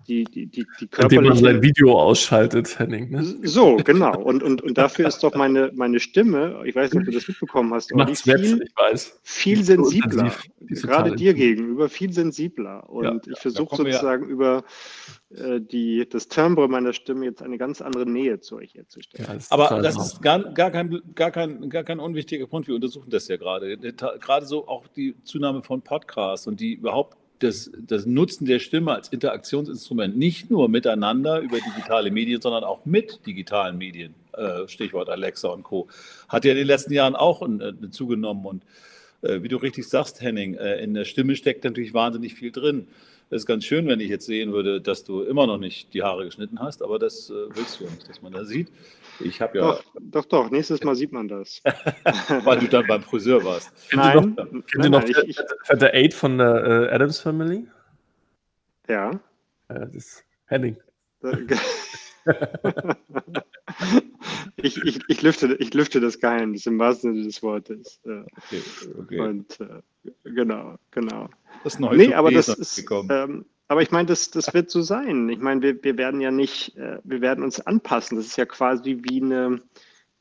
die, die, die, die körperliche... Indem man sein Video ausschaltet, Henning. Ne? So, genau. Und, und, und dafür ist doch meine, meine Stimme, ich weiß nicht, ob du das mitbekommen hast, aber die viel, ich weiß. viel sensibler. Gerade dir gegenüber viel sensibler. Und ja, ich versuche sozusagen ja. über äh, die, das Timbre meiner Stimme jetzt eine ganz andere Nähe zu euch herzustellen. Ja, aber das ist gar, gar, kein, gar, kein, gar kein unwichtiger Punkt. Wir untersuchen das ja gerade. Gerade so auch die Zunahme von Podcasts und die überhaupt das, das Nutzen der Stimme als Interaktionsinstrument nicht nur miteinander über digitale Medien, sondern auch mit digitalen Medien, äh, Stichwort Alexa und Co., hat ja in den letzten Jahren auch äh, zugenommen. Und äh, wie du richtig sagst, Henning, in der Stimme steckt natürlich wahnsinnig viel drin. Es ist ganz schön, wenn ich jetzt sehen würde, dass du immer noch nicht die Haare geschnitten hast, aber das willst du ja nicht, dass man da sieht. Ich habe ja. Doch, doch, doch, nächstes Mal sieht man das. <laughs> Weil du dann beim Friseur warst. Nein, kennt ihr noch, kennt noch der Aid von der äh, Adams Family? Ja. Äh, das ist Henning. <laughs> ich, ich, ich, lüfte, ich lüfte das Geheimnis im wahrsten Sinne des Wortes. Okay, okay. Und äh, genau, genau. Das neue nee, aber das ist, ähm, aber ich meine, das, das wird so sein. Ich meine, wir, wir werden ja nicht, äh, wir werden uns anpassen. Das ist ja quasi wie eine,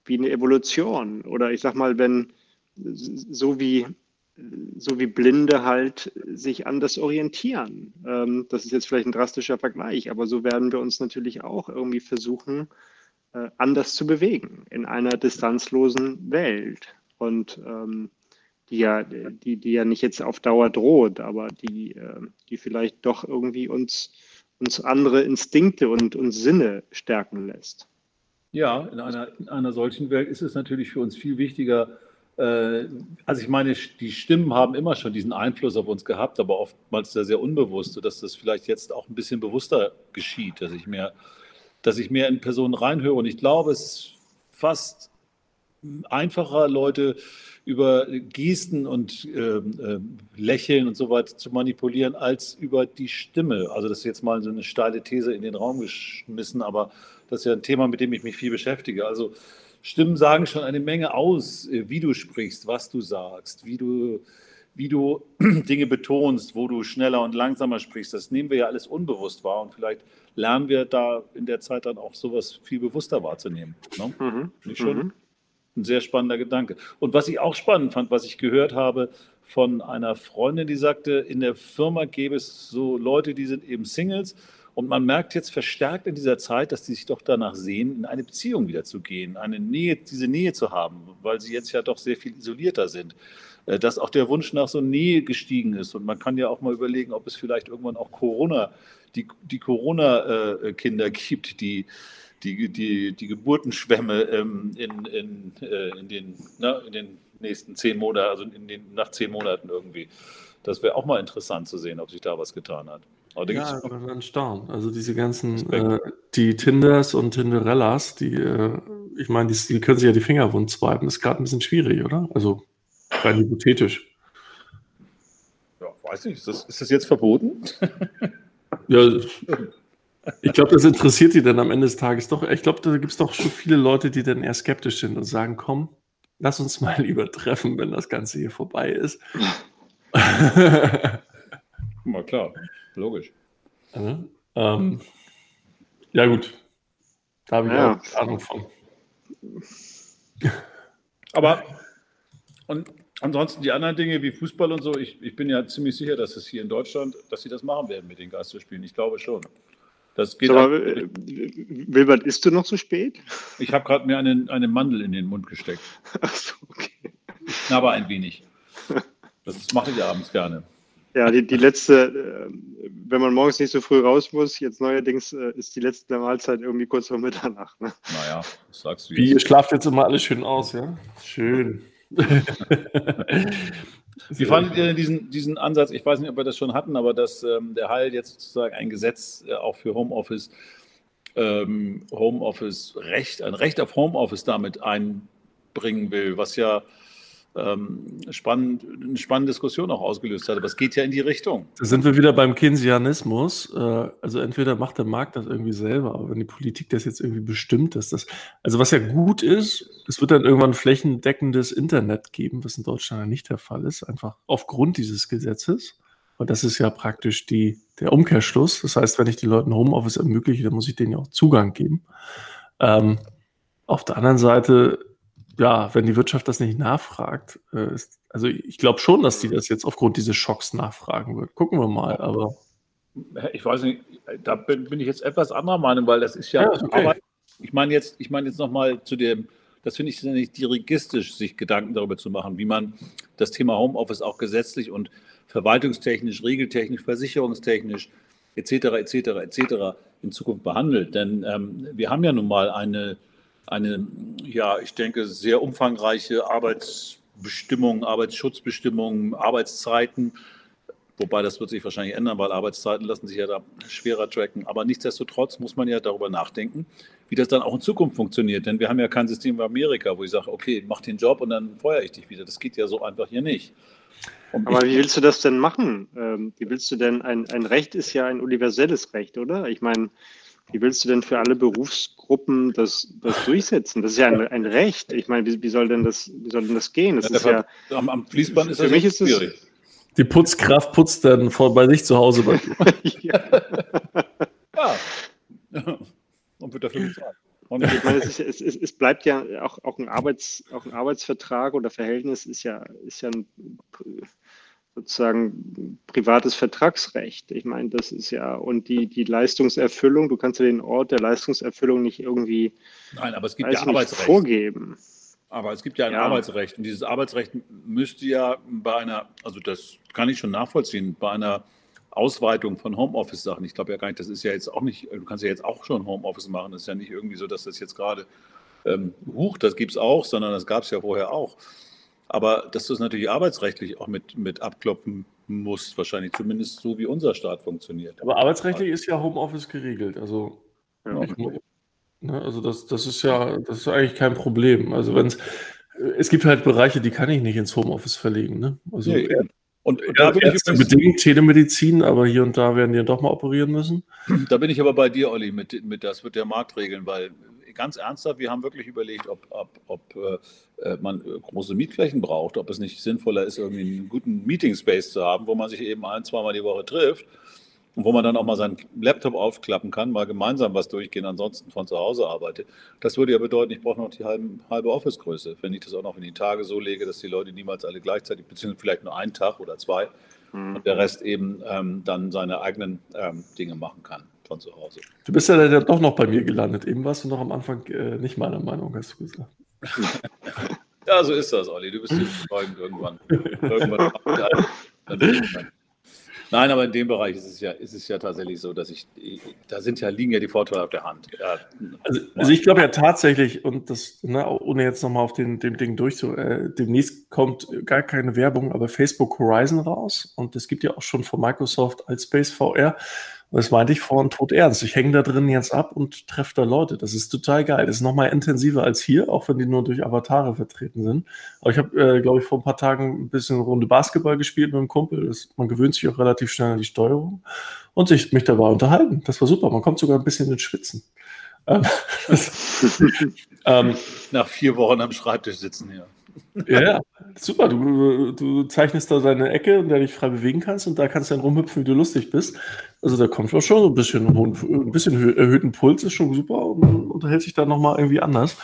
wie eine Evolution. Oder ich sag mal, wenn so wie, so wie Blinde halt sich anders orientieren. Ähm, das ist jetzt vielleicht ein drastischer Vergleich, aber so werden wir uns natürlich auch irgendwie versuchen, äh, anders zu bewegen in einer distanzlosen Welt. Und ähm, die ja, die, die ja nicht jetzt auf Dauer droht, aber die, ähm, die vielleicht doch irgendwie uns, uns andere Instinkte und, und Sinne stärken lässt. Ja, in einer, in einer solchen Welt ist es natürlich für uns viel wichtiger, äh, also ich meine, die Stimmen haben immer schon diesen Einfluss auf uns gehabt, aber oftmals sehr, sehr unbewusst, sodass das vielleicht jetzt auch ein bisschen bewusster geschieht, dass ich mehr, dass ich mehr in Personen reinhöre. Und ich glaube, es ist fast einfacher, Leute über Gesten und äh, äh, Lächeln und so weiter zu manipulieren, als über die Stimme. Also das ist jetzt mal so eine steile These in den Raum geschmissen, aber das ist ja ein Thema, mit dem ich mich viel beschäftige. Also Stimmen sagen schon eine Menge aus, äh, wie du sprichst, was du sagst, wie du, wie du <clears throat> Dinge betonst, wo du schneller und langsamer sprichst. Das nehmen wir ja alles unbewusst wahr und vielleicht lernen wir da in der Zeit dann auch sowas viel bewusster wahrzunehmen. Ne? Mhm. Nicht schon? Mhm. Ein sehr spannender Gedanke. Und was ich auch spannend fand, was ich gehört habe von einer Freundin, die sagte, in der Firma gäbe es so Leute, die sind eben Singles. Und man merkt jetzt verstärkt in dieser Zeit, dass die sich doch danach sehen, in eine Beziehung wieder zu gehen, eine Nähe, diese Nähe zu haben, weil sie jetzt ja doch sehr viel isolierter sind. Äh, dass auch der Wunsch nach so Nähe gestiegen ist. Und man kann ja auch mal überlegen, ob es vielleicht irgendwann auch Corona, die, die Corona-Kinder <laughs> gibt, die die, die, die Geburtenschwämme ähm, in, in, äh, in, den, na, in den nächsten zehn Monaten, also in den, nach zehn Monaten irgendwie. Das wäre auch mal interessant zu sehen, ob sich da was getan hat. Aber ja, ich bin staunen. Also diese ganzen, äh, die Tinders und Tinderellas, die, äh, ich meine, die, die, können sich ja die Finger wund swipen. Ist gerade ein bisschen schwierig, oder? Also rein hypothetisch. Ja, weiß nicht. Ist das, ist das jetzt verboten? ja, <laughs> Ich glaube, das interessiert die dann am Ende des Tages doch. Ich glaube, da gibt es doch schon viele Leute, die dann eher skeptisch sind und sagen, komm, lass uns mal <laughs> lieber treffen, wenn das Ganze hier vorbei ist. <laughs> Na klar, logisch. Ja, ähm, ja gut. Da habe ich ja. auch Ahnung von. Aber und ansonsten die anderen Dinge wie Fußball und so, ich, ich bin ja ziemlich sicher, dass es hier in Deutschland, dass sie das machen werden mit den Geisterspielen. Ich glaube schon. Das geht Aber, äh, Wilbert, isst du noch so spät? Ich habe gerade mir einen, eine Mandel in den Mund gesteckt. Ach so, okay. Ich knabber ein wenig. Das mache ich abends gerne. Ja, die, die letzte, äh, wenn man morgens nicht so früh raus muss, jetzt neuerdings äh, ist die letzte Mahlzeit irgendwie kurz vor Mitternacht. Ne? Naja, das sagst du jetzt. Wie, ihr schlaft jetzt immer alles schön aus, ja? Schön. <laughs> Wie fandet ihr denn diesen, diesen Ansatz? Ich weiß nicht, ob wir das schon hatten, aber dass ähm, der Heil jetzt sozusagen ein Gesetz äh, auch für Homeoffice, ähm, Homeoffice-Recht, ein Recht auf Homeoffice damit einbringen will, was ja ähm, spannend, eine spannende Diskussion auch ausgelöst hat. Aber es geht ja in die Richtung. Da sind wir wieder beim Keynesianismus. Äh, also entweder macht der Markt das irgendwie selber, aber wenn die Politik das jetzt irgendwie bestimmt, dass das, also was ja gut ist, es wird dann irgendwann flächendeckendes Internet geben, was in Deutschland ja nicht der Fall ist, einfach aufgrund dieses Gesetzes. Und das ist ja praktisch die, der Umkehrschluss. Das heißt, wenn ich den Leuten Homeoffice ermögliche, dann muss ich denen ja auch Zugang geben. Ähm, auf der anderen Seite ja, wenn die Wirtschaft das nicht nachfragt, äh, ist, also ich glaube schon, dass die das jetzt aufgrund dieses Schocks nachfragen wird. Gucken wir mal, aber. Ich weiß nicht, da bin, bin ich jetzt etwas anderer Meinung, weil das ist ja, ja okay. ich meine jetzt, ich meine jetzt nochmal zu dem, das finde ich ja nicht dirigistisch, sich Gedanken darüber zu machen, wie man das Thema Homeoffice auch gesetzlich und verwaltungstechnisch, regeltechnisch, versicherungstechnisch etc. etc. etc. in Zukunft behandelt. Denn ähm, wir haben ja nun mal eine eine, ja, ich denke, sehr umfangreiche Arbeitsbestimmungen, Arbeitsschutzbestimmungen, Arbeitszeiten. Wobei das wird sich wahrscheinlich ändern, weil Arbeitszeiten lassen sich ja da schwerer tracken. Aber nichtsdestotrotz muss man ja darüber nachdenken, wie das dann auch in Zukunft funktioniert. Denn wir haben ja kein System wie Amerika, wo ich sage, okay, mach den Job und dann feuere ich dich wieder. Das geht ja so einfach hier nicht. Und Aber wie willst du das denn machen? Ähm, wie willst du denn, ein, ein Recht ist ja ein universelles Recht, oder? Ich meine, wie willst du denn für alle Berufsgruppen das, das durchsetzen? Das ist ja ein, ein Recht. Ich meine, wie, wie, soll denn das, wie soll denn das gehen? Das ja, ist ja, am, am Fließband ist für das mich ist schwierig. Die Putzkraft putzt dann vor, bei sich zu Hause. Bei <laughs> ja. ja. <laughs> Und wird dafür bezahlt. ich meine, es, ist, es, es, bleibt ja auch, auch, ein Arbeits, auch ein Arbeitsvertrag oder Verhältnis ist ja, ist ja ein sozusagen privates Vertragsrecht. Ich meine, das ist ja, und die, die Leistungserfüllung, du kannst ja den Ort der Leistungserfüllung nicht irgendwie Nein, aber es gibt ja Arbeitsrecht. vorgeben. Aber es gibt ja ein ja. Arbeitsrecht und dieses Arbeitsrecht müsste ja bei einer, also das kann ich schon nachvollziehen, bei einer Ausweitung von Homeoffice-Sachen. Ich glaube ja gar nicht, das ist ja jetzt auch nicht, du kannst ja jetzt auch schon Homeoffice machen. Das ist ja nicht irgendwie so, dass das jetzt gerade, ähm, huch, das gibt es auch, sondern das gab es ja vorher auch. Aber dass du es natürlich arbeitsrechtlich auch mit, mit abkloppen musst, wahrscheinlich zumindest so, wie unser Staat funktioniert. Aber arbeitsrechtlich ist ja Homeoffice geregelt. Also, ja, okay. ne, also das, das ist ja, das ist eigentlich kein Problem. Also wenn es, es gibt halt Bereiche, die kann ich nicht ins Homeoffice verlegen. Ne? Also, nee, und, und da bin ich bedingt Telemedizin, aber hier und da werden die doch mal operieren müssen. Da bin ich aber bei dir, Olli, mit, mit das wird der Markt regeln, weil ganz ernsthaft, wir haben wirklich überlegt, ob, ob, ob äh man äh, große Mietflächen braucht, ob es nicht sinnvoller ist, irgendwie einen guten Meeting Space zu haben, wo man sich eben ein, zweimal die Woche trifft und wo man dann auch mal seinen Laptop aufklappen kann, mal gemeinsam was durchgehen, ansonsten von zu Hause arbeitet. Das würde ja bedeuten, ich brauche noch die halbe, halbe Office-Größe, wenn ich das auch noch in die Tage so lege, dass die Leute niemals alle gleichzeitig, beziehungsweise vielleicht nur einen Tag oder zwei mhm. und der Rest eben ähm, dann seine eigenen ähm, Dinge machen kann von zu Hause. Du bist ja dann doch noch bei mir gelandet. Eben warst du noch am Anfang äh, nicht meiner Meinung, hast du gesagt. <laughs> ja, so ist das, Olli. Du bist überzeugend irgendwann. irgendwann Nein, aber in dem Bereich ist es ja, ist es ja tatsächlich so, dass ich, da sind ja, liegen ja die Vorteile auf der Hand. Ja, also, also, ich glaube ja tatsächlich, und das, ne, ohne jetzt nochmal auf den, dem Ding durchzu, äh, demnächst kommt gar keine Werbung, aber Facebook Horizon raus und es gibt ja auch schon von Microsoft als Space VR Das meinte ich vorhin tot ernst. Ich hänge da drin jetzt ab und treffe da Leute. Das ist total geil. Das ist nochmal intensiver als hier, auch wenn die nur durch Avatare vertreten sind. Aber ich habe, äh, glaube ich, vor ein paar Tagen ein bisschen eine Runde Basketball gespielt mit einem Kumpel. Das, man gewöhnt sich auch relativ schnell an die Steuerung und sich mich dabei unterhalten. Das war super. Man kommt sogar ein bisschen ins Schwitzen. Ähm, <laughs> <laughs> ähm, Nach vier Wochen am Schreibtisch sitzen, ja. Ja, super. Du, du zeichnest da deine Ecke, in der du dich frei bewegen kannst und da kannst du dann rumhüpfen, wie du lustig bist. Also da kommt schon so ein bisschen, ein bisschen erhöhten Puls, ist schon super und unterhält sich dann nochmal irgendwie anders.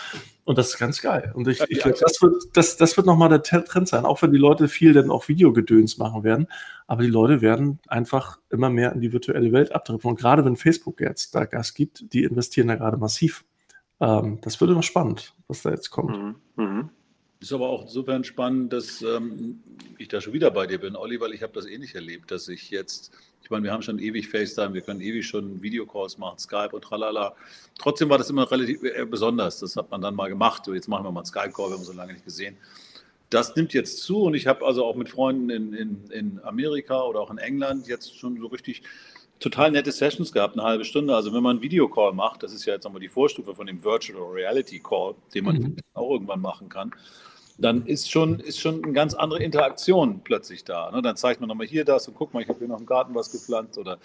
Und das ist ganz geil. Und ich, ich glaube, das wird, das, das wird nochmal der Trend sein, auch wenn die Leute viel dann auch Videogedöns machen werden. Aber die Leute werden einfach immer mehr in die virtuelle Welt abdriften. Und gerade wenn Facebook jetzt da Gas gibt, die investieren da gerade massiv. Ähm, das würde noch spannend, was da jetzt kommt. Mhm. Mhm. Ist aber auch insofern spannend, dass ähm, ich da schon wieder bei dir bin, Olli, weil ich habe das eh nicht erlebt, dass ich jetzt, ich meine, wir haben schon ewig FaceTime, wir können ewig schon Videocalls machen, Skype und tralala. Trotzdem war das immer relativ äh, besonders. Das hat man dann mal gemacht. Jetzt machen wir mal einen Skype-Call, wir haben uns so lange nicht gesehen. Das nimmt jetzt zu und ich habe also auch mit Freunden in, in, in Amerika oder auch in England jetzt schon so richtig total nette Sessions gehabt, eine halbe Stunde. Also wenn man einen Videocall macht, das ist ja jetzt nochmal die Vorstufe von dem Virtual Reality Call, den man mhm. auch irgendwann machen kann dann ist schon, ist schon eine ganz andere Interaktion plötzlich da. Ne? Dann zeigt man nochmal hier das und guck mal, ich habe hier noch im Garten was gepflanzt oder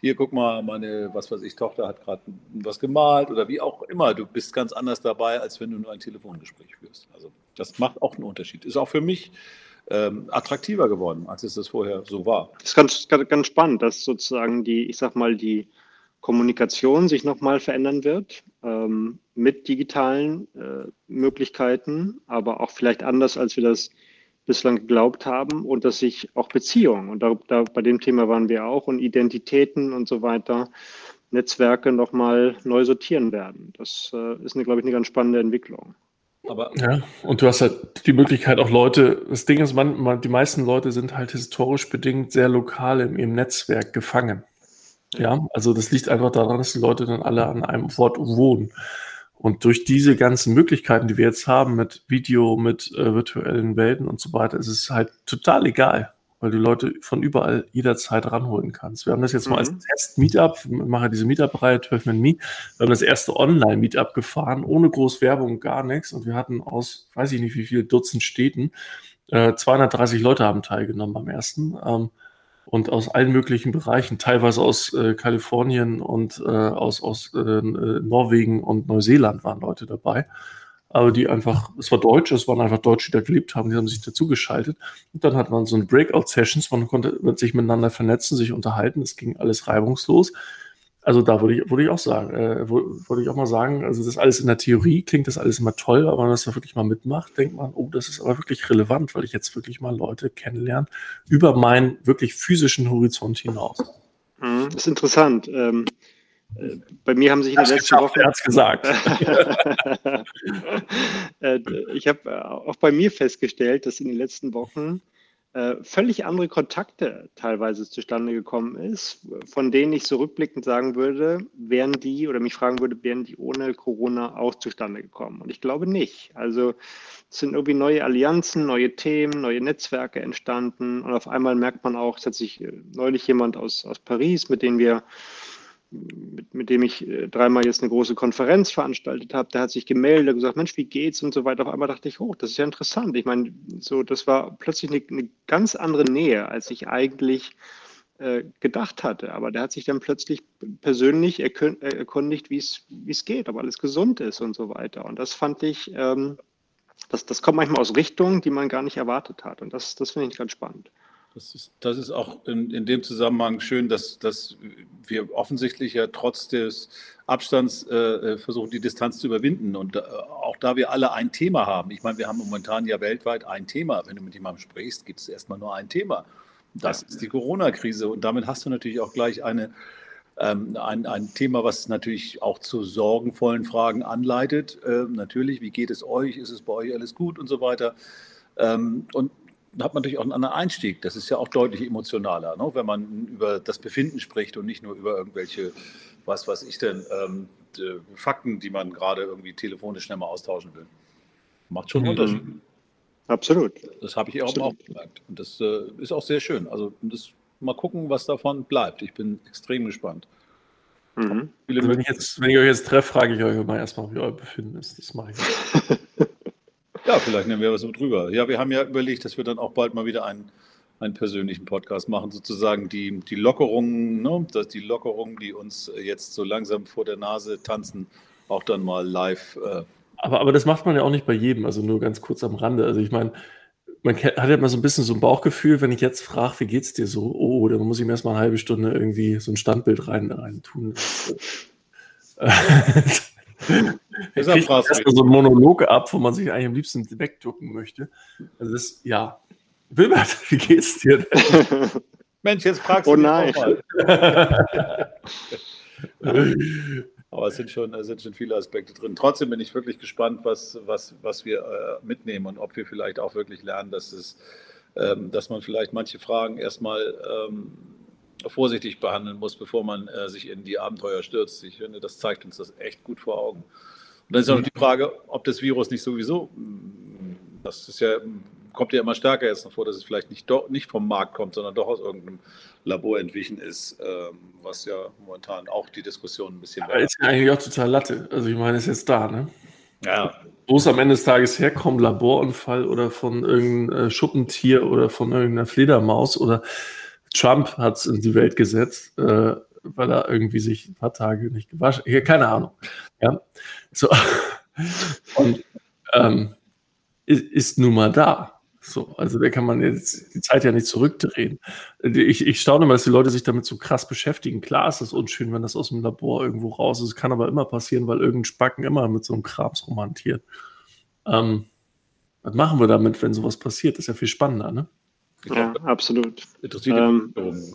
hier guck mal, meine, was weiß ich, Tochter hat gerade was gemalt oder wie auch immer. Du bist ganz anders dabei, als wenn du nur ein Telefongespräch führst. Also das macht auch einen Unterschied. Ist auch für mich ähm, attraktiver geworden, als es das vorher so war. Das ist ganz, ganz, spannend, dass sozusagen die, ich sag mal, die Kommunikation sich nochmal verändern wird ähm, mit digitalen äh, Möglichkeiten, aber auch vielleicht anders, als wir das bislang geglaubt haben und dass sich auch Beziehungen, und da, da, bei dem Thema waren wir auch, und Identitäten und so weiter, Netzwerke nochmal neu sortieren werden. Das äh, ist, eine, glaube ich, eine ganz spannende Entwicklung. Aber ja, und du hast halt die Möglichkeit auch Leute, das Ding ist, man, man, die meisten Leute sind halt historisch bedingt sehr lokal im, im Netzwerk gefangen. Ja, also das liegt einfach daran, dass die Leute dann alle an einem Ort wohnen. Und durch diese ganzen Möglichkeiten, die wir jetzt haben mit Video, mit äh, virtuellen Welten und so weiter, ist es halt total egal, weil du Leute von überall jederzeit ranholen kannst. Wir haben das jetzt mhm. mal als mhm. Test-Meetup, wir machen diese Meetup-Reihe 12 Man Me. Wir haben das erste Online-Meetup gefahren, ohne groß Werbung, gar nichts. Und wir hatten aus, weiß ich nicht wie viele Dutzend Städten, äh, 230 Leute haben teilgenommen beim ersten. Ähm, und aus allen möglichen Bereichen, teilweise aus äh, Kalifornien und äh, aus, aus äh, äh, Norwegen und Neuseeland waren Leute dabei. Aber die einfach, es war Deutsch, es waren einfach Deutsche, die da gelebt haben, die haben sich dazugeschaltet. Und dann hat man so ein Breakout-Sessions, man konnte sich miteinander vernetzen, sich unterhalten, es ging alles reibungslos. Also da würde ich, würde ich auch sagen, äh, würde ich auch mal sagen, also das alles in der Theorie klingt das alles immer toll, aber wenn man das da wirklich mal mitmacht, denkt man, oh, das ist aber wirklich relevant, weil ich jetzt wirklich mal Leute kennenlerne über meinen wirklich physischen Horizont hinaus. Mhm, das ist interessant. Ähm, äh, bei mir haben sich in den letzten Wochen. Er gesagt. <laughs> Äh, ich habe äh, auch bei mir festgestellt, dass in den letzten Wochen äh, völlig andere Kontakte teilweise zustande gekommen ist, von denen ich so rückblickend sagen würde, wären die oder mich fragen würde, wären die ohne Corona auch zustande gekommen? Und ich glaube nicht. Also es sind irgendwie neue Allianzen, neue Themen, neue Netzwerke entstanden und auf einmal merkt man auch, es hat sich neulich jemand aus, aus Paris, mit dem wir mit, mit dem ich äh, dreimal jetzt eine große Konferenz veranstaltet habe, der hat sich gemeldet, und gesagt, Mensch, wie geht's und so weiter. Auf einmal dachte ich, oh, das ist ja interessant. Ich meine, so, das war plötzlich eine, eine ganz andere Nähe, als ich eigentlich äh, gedacht hatte. Aber der hat sich dann plötzlich persönlich erkundigt, wie es geht, ob alles gesund ist und so weiter. Und das fand ich, ähm, das, das kommt manchmal aus Richtungen, die man gar nicht erwartet hat. Und das, das finde ich ganz spannend. Das ist, das ist auch in, in dem Zusammenhang schön, dass, dass wir offensichtlich ja trotz des Abstands äh, äh, versuchen, die Distanz zu überwinden. Und äh, auch da wir alle ein Thema haben, ich meine, wir haben momentan ja weltweit ein Thema. Wenn du mit jemandem sprichst, gibt es erstmal nur ein Thema. Das ist die Corona-Krise. Und damit hast du natürlich auch gleich eine, ähm, ein, ein Thema, was natürlich auch zu sorgenvollen Fragen anleitet. Ähm, natürlich, wie geht es euch? Ist es bei euch alles gut und so weiter? Ähm, und hat man natürlich auch einen anderen Einstieg. Das ist ja auch deutlich emotionaler, ne? wenn man über das Befinden spricht und nicht nur über irgendwelche, was weiß ich denn, ähm, Fakten, die man gerade irgendwie telefonisch schnell mal austauschen will. Macht schon einen mhm. Unterschied. Absolut. Das habe ich auch, auch gemerkt. Und das äh, ist auch sehr schön. Also das mal gucken, was davon bleibt. Ich bin extrem gespannt. Mhm. Also wenn, ich jetzt, wenn ich euch jetzt treffe, frage ich euch mal erstmal, wie euer Befinden ist. Das mache ich. <laughs> ja, vielleicht nehmen wir was drüber. Ja, wir haben ja überlegt, dass wir dann auch bald mal wieder einen, einen persönlichen Podcast machen, sozusagen die, die Lockerungen, ne, dass die Lockerungen, die uns jetzt so langsam vor der Nase tanzen, auch dann mal live. Äh aber, aber das macht man ja auch nicht bei jedem, also nur ganz kurz am Rande. Also ich meine, man hat ja immer so ein bisschen so ein Bauchgefühl, wenn ich jetzt frage, wie geht's dir so? Oh, dann muss ich mir erstmal eine halbe Stunde irgendwie so ein Standbild rein, rein tun. <laughs> Das, ich kriege erstmal so ein Monolog ab, wo man sich eigentlich am liebsten wegducken möchte. Also das, ja. Wilbert, <laughs> wie geht's dir denn? <laughs> Mensch, jetzt fragst du oh nein. mal. <laughs> Aber es sind schon, es sind schon viele Aspekte drin. Trotzdem bin ich wirklich gespannt, was, was, was wir äh, mitnehmen und ob wir vielleicht auch wirklich lernen, dass, es, ähm, dass man vielleicht manche Fragen erstmal ähm, vorsichtig behandeln muss, bevor man äh, sich in die Abenteuer stürzt. Ich finde, das zeigt uns das echt gut vor Augen. Und dann ist auch noch die Frage, ob das Virus nicht sowieso, das ist ja kommt ja immer stärker jetzt noch vor, dass es vielleicht nicht, doch, nicht vom Markt kommt, sondern doch aus irgendeinem Labor entwichen ist, ähm, was ja momentan auch die Diskussion ein bisschen. Aber ist ja eigentlich auch total Latte. Also ich meine, ist jetzt da, ne? Ja. Wo es am Ende des Tages herkommt, Laborunfall oder von irgendeinem äh, Schuppentier oder von irgendeiner Fledermaus oder Trump hat es in die Welt gesetzt, äh, weil er irgendwie sich ein paar Tage nicht gewaschen hat. Keine Ahnung. Ja. So. <laughs> Und ähm, ist, ist nun mal da. So, also da kann man jetzt die Zeit ja nicht zurückdrehen. Ich, ich staune mal, dass die Leute sich damit so krass beschäftigen. Klar ist das unschön, wenn das aus dem Labor irgendwo raus ist. Es kann aber immer passieren, weil irgendein Spacken immer mit so einem Krams romantiert. Ähm, was machen wir damit, wenn sowas passiert? Das ist ja viel spannender, ne? Ja, absolut. Interessiert ähm, <laughs>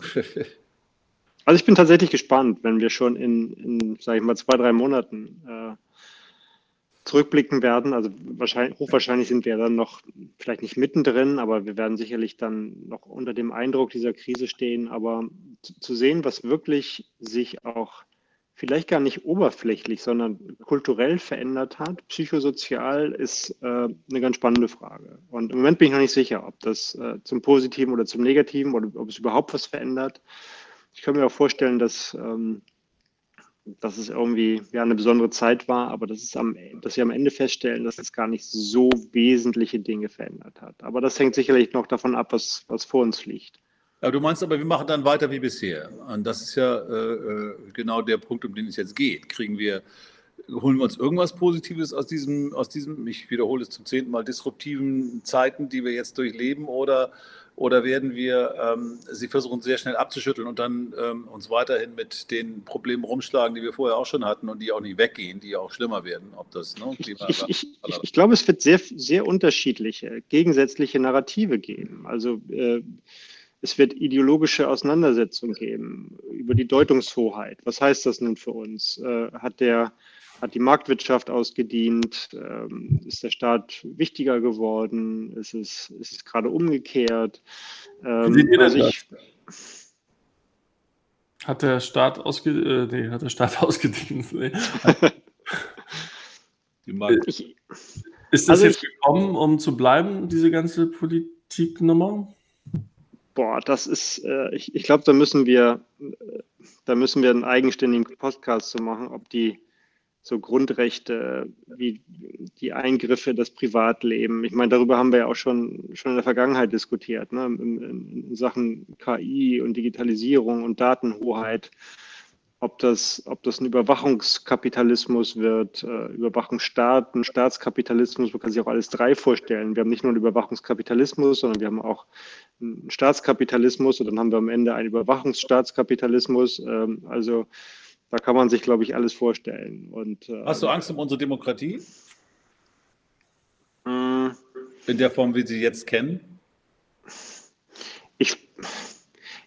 also ich bin tatsächlich gespannt, wenn wir schon in, in sage ich mal, zwei, drei Monaten äh, zurückblicken werden. Also wahrscheinlich, hochwahrscheinlich sind wir dann noch vielleicht nicht mittendrin, aber wir werden sicherlich dann noch unter dem Eindruck dieser Krise stehen. Aber zu sehen, was wirklich sich auch vielleicht gar nicht oberflächlich, sondern kulturell verändert hat, psychosozial, ist äh, eine ganz spannende Frage. Und im Moment bin ich noch nicht sicher, ob das äh, zum Positiven oder zum Negativen oder ob es überhaupt was verändert. Ich kann mir auch vorstellen, dass ähm, dass es irgendwie ja, eine besondere Zeit war, aber das ist am, dass wir am Ende feststellen, dass es gar nicht so wesentliche Dinge verändert hat. Aber das hängt sicherlich noch davon ab, was, was vor uns liegt. Ja, du meinst aber, wir machen dann weiter wie bisher. Und das ist ja äh, äh, genau der Punkt, um den es jetzt geht. Kriegen wir, holen wir uns irgendwas Positives aus diesem, aus diesem, ich wiederhole es zum zehnten Mal, disruptiven Zeiten, die wir jetzt durchleben, oder oder werden wir ähm, sie versuchen sehr schnell abzuschütteln und dann ähm, uns weiterhin mit den Problemen rumschlagen, die wir vorher auch schon hatten und die auch nicht weggehen, die auch schlimmer werden? Ob das, ne, ich, ich, ich, ich, glaube, es wird sehr, sehr unterschiedliche, gegensätzliche Narrative geben. Also äh, es wird ideologische Auseinandersetzungen geben über die Deutungshoheit. Was heißt das nun für uns? Äh, hat der hat die Marktwirtschaft ausgedient? Ähm, ist der Staat wichtiger geworden? Ist es, ist es gerade umgekehrt? Ähm, Wie seht ihr also ich, hat der Staat, ausge äh, nee, hat der Staat <laughs> ausgedient? Nee. <laughs> ich, ist das also jetzt ich, gekommen, um zu bleiben, diese ganze Politiknummer? Boah, das ist, äh, ich, ich glaube, da müssen wir, äh, da müssen wir einen eigenständigen Podcast zu machen, ob die, so Grundrechte wie die Eingriffe in das Privatleben. Ich meine, darüber haben wir ja auch schon, schon in der Vergangenheit diskutiert, ne? in, in Sachen KI und Digitalisierung und Datenhoheit. Ob das, ob das ein Überwachungskapitalismus wird, äh, Überwachungsstaaten, Staatskapitalismus, man kann sich auch alles drei vorstellen. Wir haben nicht nur einen Überwachungskapitalismus, sondern wir haben auch einen Staatskapitalismus und dann haben wir am Ende einen Überwachungsstaatskapitalismus. Ähm, also da kann man sich, glaube ich, alles vorstellen. Und, äh, Hast du Angst um unsere Demokratie? Äh, In der Form, wie Sie jetzt kennen? Ich,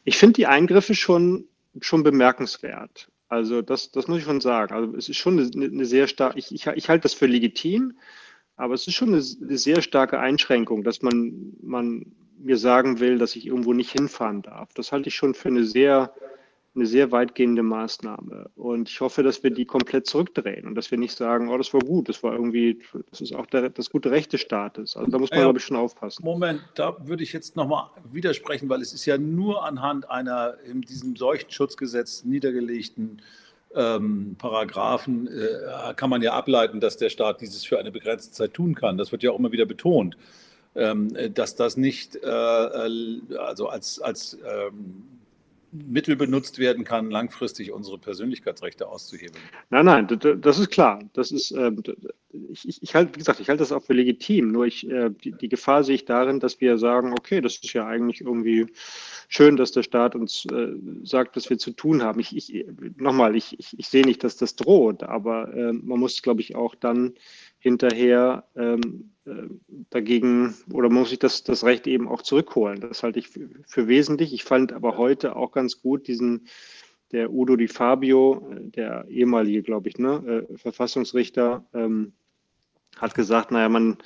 ich finde die Eingriffe schon, schon bemerkenswert. Also das, das muss ich schon sagen. Also es ist schon eine, eine sehr starke, ich, ich, ich halte das für legitim, aber es ist schon eine, eine, sehr starke Einschränkung, dass man, man mir sagen will, dass ich irgendwo nicht hinfahren darf. Das halte ich schon für eine sehr eine sehr weitgehende Maßnahme. Und ich hoffe, dass wir die komplett zurückdrehen und dass wir nicht sagen, oh, das war gut, das war irgendwie, das ist auch der, das gute Recht des Staates. Also da muss man, ja, glaube ich, schon aufpassen. Moment, da würde ich jetzt nochmal widersprechen, weil es ist ja nur anhand einer in diesem Seuchenschutzgesetz niedergelegten ähm, Paragraphen äh, kann man ja ableiten, dass der Staat dieses für eine begrenzte Zeit tun kann. Das wird ja auch immer wieder betont, dass das nicht äh, äh also als, als ähm, Mittel benutzt werden kann, langfristig unsere Persönlichkeitsrechte auszuhebeln. Nein, nein, das ist klar. Das ist, äh, ich, ich halte, wie gesagt, ich halte das auch für legitim. Nur ich, äh, die, die, Gefahr sehe ich darin, dass wir sagen, okay, das ist ja eigentlich irgendwie schön, dass der Staat uns sagt, was wir zu tun haben. Ich, ich nochmal, ich, ich, sehe nicht, dass das droht, aber man muss, glaube ich, auch dann hinterher ähm, äh, dagegen oder muss ich das, das Recht eben auch zurückholen. Das halte ich für, für, wesentlich. Ich fand aber heute auch ganz gut diesen, der Udo Di Fabio, der ehemalige, glaube ich, ne, äh, Verfassungsrichter, ähm, hat gesagt, naja, man,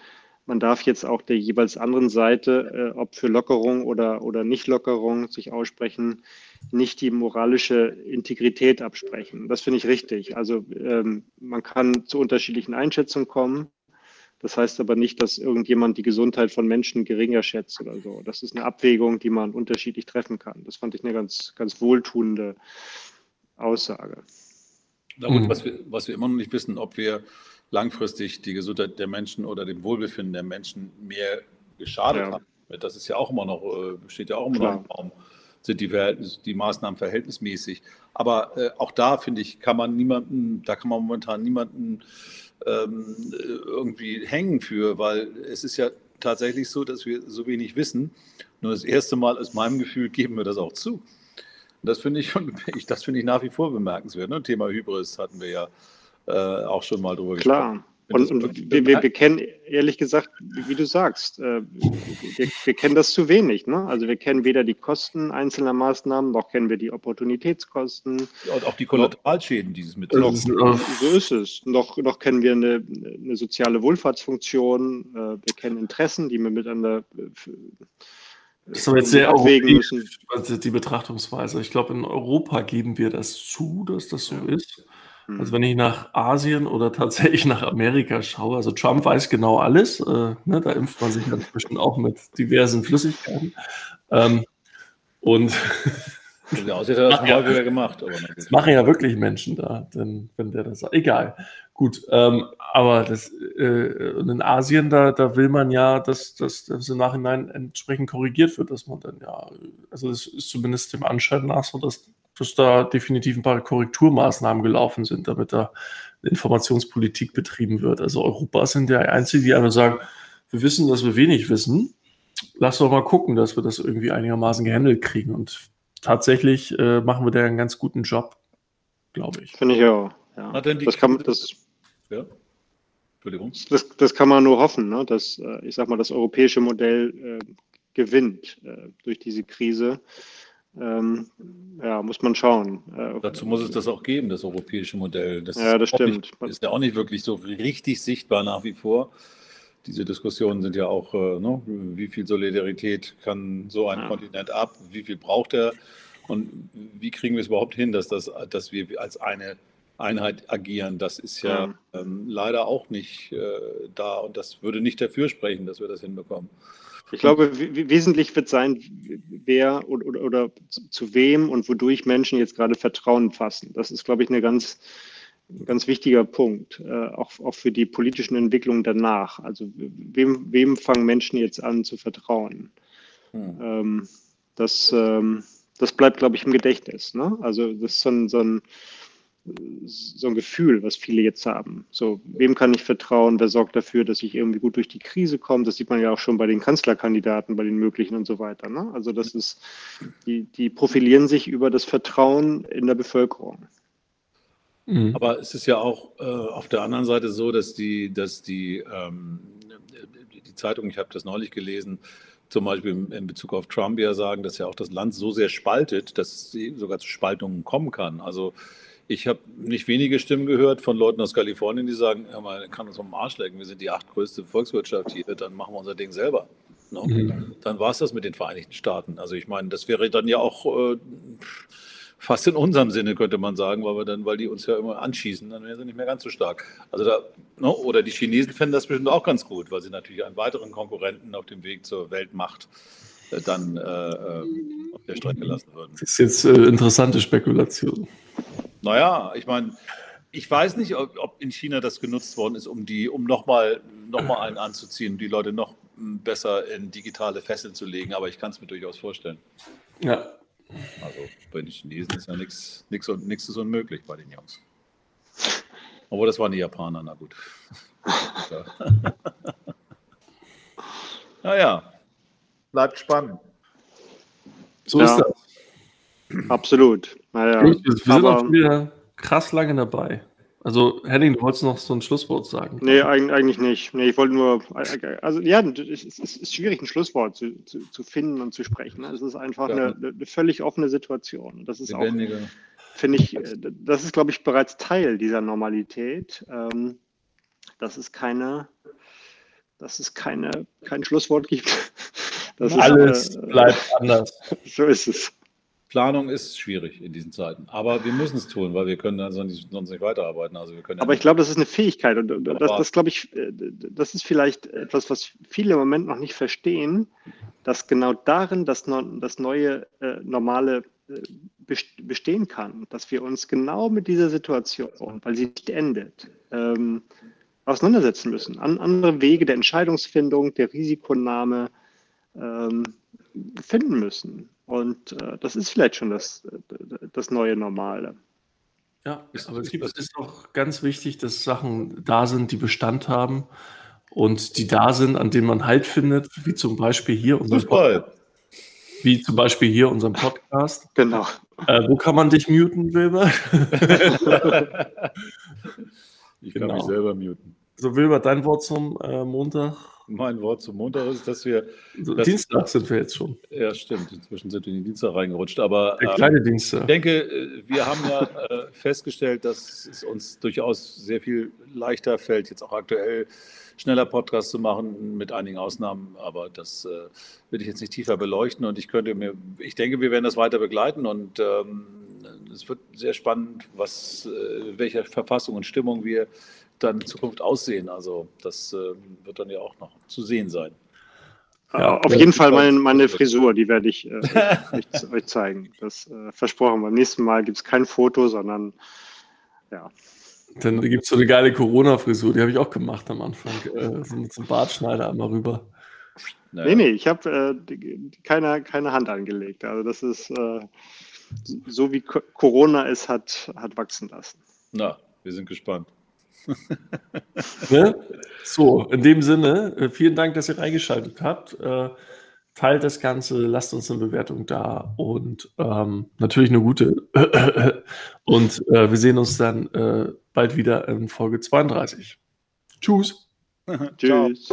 man darf jetzt auch der jeweils anderen Seite, äh, ob für Lockerung oder, oder Nicht-Lockerung sich aussprechen, nicht die moralische Integrität absprechen. Das finde ich richtig. Also ähm, man kann zu unterschiedlichen Einschätzungen kommen. Das heißt aber nicht, dass irgendjemand die Gesundheit von Menschen geringer schätzt oder so. Das ist eine Abwägung, die man unterschiedlich treffen kann. Das fand ich eine ganz, ganz wohltuende Aussage. Na gut, mhm. was, wir, was wir immer noch nicht wissen, ob wir langfristig die Gesundheit der Menschen oder dem Wohlbefinden der Menschen mehr geschadet ja. haben. Das ist ja auch immer noch, äh, steht ja auch immer Klar. noch im Raum. Sind die, die Maßnahmen verhältnismäßig? Aber äh, auch da, finde ich, kann man niemanden, da kann man momentan niemanden ähm, irgendwie hängen für, weil es ist ja tatsächlich so, dass wir so wenig wissen. Nur das erste Mal aus meinem Gefühl geben wir das auch zu. Das finde ich, <laughs> das finde ich nach wie vor bemerkenswert. Ne? Thema Hybris hatten wir ja äh, auch schon mal drüber Klar. gesprochen. Und, und wir, wir, <laughs> wir, kennen, ehrlich gesagt, wie, du sagst, äh, wir, wir, kennen das zu wenig. Ne? Also wir kennen weder die Kosten einzelner Maßnahmen, noch kennen wir die Opportunitätskosten. Und auch die Kollateralschäden dieses Mittels. So ist es. Noch, noch kennen wir eine, eine soziale Wohlfahrtsfunktion, äh, wir kennen Interessen, die wir miteinander äh, das ist aber jetzt sehr müssen. Also die Betrachtungsweise. Ich glaube, in Europa geben wir das zu, dass das so ja. ist. Also wenn ich nach Asien oder <laughs> tatsächlich nach Amerika schaue, also Trump weiß genau alles, äh, ne, da impft man sich ja bestimmt auch mit diversen Flüssigkeiten. Ähm, und <laughs> ja, aussieht, hat das mal wieder gemacht. Aber das machen ja wirklich Menschen da, denn, wenn der das sagt. Egal. Gut, ähm, aber das, äh, in Asien, da, da will man ja, dass, dass das im Nachhinein entsprechend korrigiert wird, dass man dann ja, also es ist zumindest dem Anschein nach so, dass dass da definitiv ein paar Korrekturmaßnahmen gelaufen sind, damit da Informationspolitik betrieben wird. Also Europa sind der Einzige, die einfach sagen, wir wissen, dass wir wenig wissen. Lass doch mal gucken, dass wir das irgendwie einigermaßen gehandelt kriegen. Und tatsächlich äh, machen wir da einen ganz guten Job, glaube ich. Finde ich auch. Ja. Das kann, das, ja. Entschuldigung. Das, das, kann man nur hoffen, ne? dass, äh, ich sag mal, das europäische Modell äh, gewinnt äh, durch diese Krise. Ähm, ja, muss man schauen. Äh, Dazu muss es das auch geben, das europäische Modell. Das ja, das stimmt. Nicht, ist ja auch nicht wirklich so richtig sichtbar nach wie vor. Diese Diskussionen sind ja auch, äh, ne, wie viel Solidarität kann so ein ja. Kontinent ab, wie viel braucht er und wie kriegen wir es überhaupt hin, dass, das, dass wir als eine Einheit agieren. Das ist ja, ja. Ähm, leider auch nicht äh, da und das würde nicht dafür sprechen, dass wir das hinbekommen. Ich glaube, wesentlich wird sein, wer oder, oder, oder, zu wem und wodurch Menschen jetzt gerade Vertrauen fassen. Das ist, glaube ich, eine ganz, ein ganz wichtiger Punkt, äh, auch, auch für die politischen Entwicklungen danach. Also wem, wem fangen Menschen jetzt an zu vertrauen? Hm. Ähm, das, ähm, das bleibt, glaube ich, im Gedächtnis. Ne? Also das ist so ein, so ein so ein Gefühl, was viele jetzt haben. So, wem kann ich vertrauen? Wer sorgt dafür, dass ich irgendwie gut durch die Krise komme? Das sieht man ja auch schon bei den Kanzlerkandidaten, bei den möglichen und so weiter. Ne? Also das ist, die, die profilieren sich über das Vertrauen in der Bevölkerung. Mhm. Aber es ist ja auch äh, auf der anderen Seite so, dass die, dass die, ähm, die Zeitung, ich habe das neulich gelesen, zum Beispiel in Bezug auf Trump ja sagen, dass ja auch das Land so sehr spaltet, dass es sogar zu Spaltungen kommen kann. Also ich habe nicht wenige Stimmen gehört von Leuten aus Kalifornien, die sagen, ja, man kann uns am Arsch lecken, wir sind die achtgrößte Volkswirtschaft hier, dann machen wir unser Ding selber. No? Ne? Mhm. Dann war es das mit den Vereinigten Staaten. Also ich meine, das wäre dann ja auch, äh, fast in unserem Sinne, könnte man sagen, weil wir dann, weil die uns ja immer anschießen, dann wären sie nicht mehr ganz so stark. Also da, ne, oder die Chinesen fänden das bestimmt auch ganz gut, weil sie natürlich einen weiteren Konkurrenten auf dem Weg zur Weltmacht äh, dann äh, äh, auf der Strecke lassen würden. Das ist jetzt äh, interessante Spekulation. Naja, ich meine, ich weiß nicht, ob, ob, in China das genutzt worden ist, um die, um nochmal noch mal einen anzuziehen, die Leute noch besser in digitale Fesseln zu legen, aber ich kann es mir durchaus vorstellen. Ja. Also bei den Chinesen ist ja nichts ist unmöglich bei den Jungs. Obwohl das waren die Japaner, na gut. <laughs> naja, bleibt spannend. So ja. ist das. Absolut. Naja, wir sind aber, auch wieder krass lange dabei. Also, Henning, du wolltest noch so ein Schlusswort sagen. Nee, eigentlich nicht. Nee, ich wollte nur, also ja, es ist, es ist schwierig, ein Schlusswort zu, zu, zu, finden und zu sprechen. Es ist einfach ja. eine, eine, völlig offene Situation. Das ist Lebendige. auch, finde ich, das ist, glaube ich, bereits Teil dieser Normalität. Ähm, dass es keine, dass es keine, kein Schlusswort gibt. <laughs> Alles ist, äh, bleibt anders. <laughs> So ist es. Planung ist schwierig in diesen Zeiten. Aber wir müssen es tun, weil wir können dann sonst nicht weiterarbeiten. Also wir können Aber ich glaube, das ist eine Fähigkeit. Und das, das glaube ich, äh, das ist vielleicht etwas, was viele im Moment noch nicht verstehen, dass genau darin das, das neue äh, normale äh, bestehen kann. Dass wir uns genau mit dieser Situation, weil sie nicht endet, ähm, auseinandersetzen müssen. An, andere Wege der Entscheidungsfindung, der Risikonahme ähm, finden müssen. Und äh, das ist vielleicht schon das, das neue Normale. Ja, aber es ist auch ganz wichtig, dass Sachen da sind, die Bestand haben und die da sind, an denen man Halt findet, wie zum Beispiel hier unseren Podcast. Wie zum Beispiel hier unseren Podcast. Genau. Äh, wo kann man dich muten, Wilber? <laughs> ich kann genau. mich selber muten. So, Wilber, dein Wort zum äh, Montag mein Wort zum Montag ist, dass wir. So, dass, Dienstag sind wir jetzt schon. Ja, stimmt. Inzwischen sind wir in den Dienstag reingerutscht. Aber Der kleine ähm, Dienstag. Ich denke, äh, wir haben ja äh, festgestellt, dass es uns durchaus sehr viel leichter fällt, jetzt auch aktuell schneller Podcasts zu machen, mit einigen Ausnahmen. Aber das äh, will ich jetzt nicht tiefer beleuchten. Und ich könnte mir, ich denke, wir werden das weiter begleiten und ähm, es wird sehr spannend, was, äh, welche Verfassung und Stimmung wir dann in Zukunft aussehen. Also das äh, wird dann ja auch noch zu sehen sein. Ja, auf jeden Fall meine, meine Frisur, die werde ich äh, <laughs> euch, euch, zeigen. Das äh, versprochen. Beim nächsten Mal gibt es kein Foto, sondern ja. Dann gibt es so eine geile Corona-Frisur, die habe ich auch gemacht am Anfang. Äh, so mit so einem <laughs> Bartschneider einmal rüber. Naja. Nee, nee, ich habe äh, keine, keine Hand angelegt. Also das ist äh, so wie Corona es hat, hat wachsen lassen. Na, wir sind gespannt. <laughs> ne? So, in dem Sinne, äh, vielen Dank, dass ihr reingeschaltet habt. Äh, teilt das Ganze, lasst uns eine Bewertung da und ähm, natürlich eine gute. <laughs> und äh, wir sehen uns dann äh, bald wieder in Folge 32. Tschüss. Tschüss.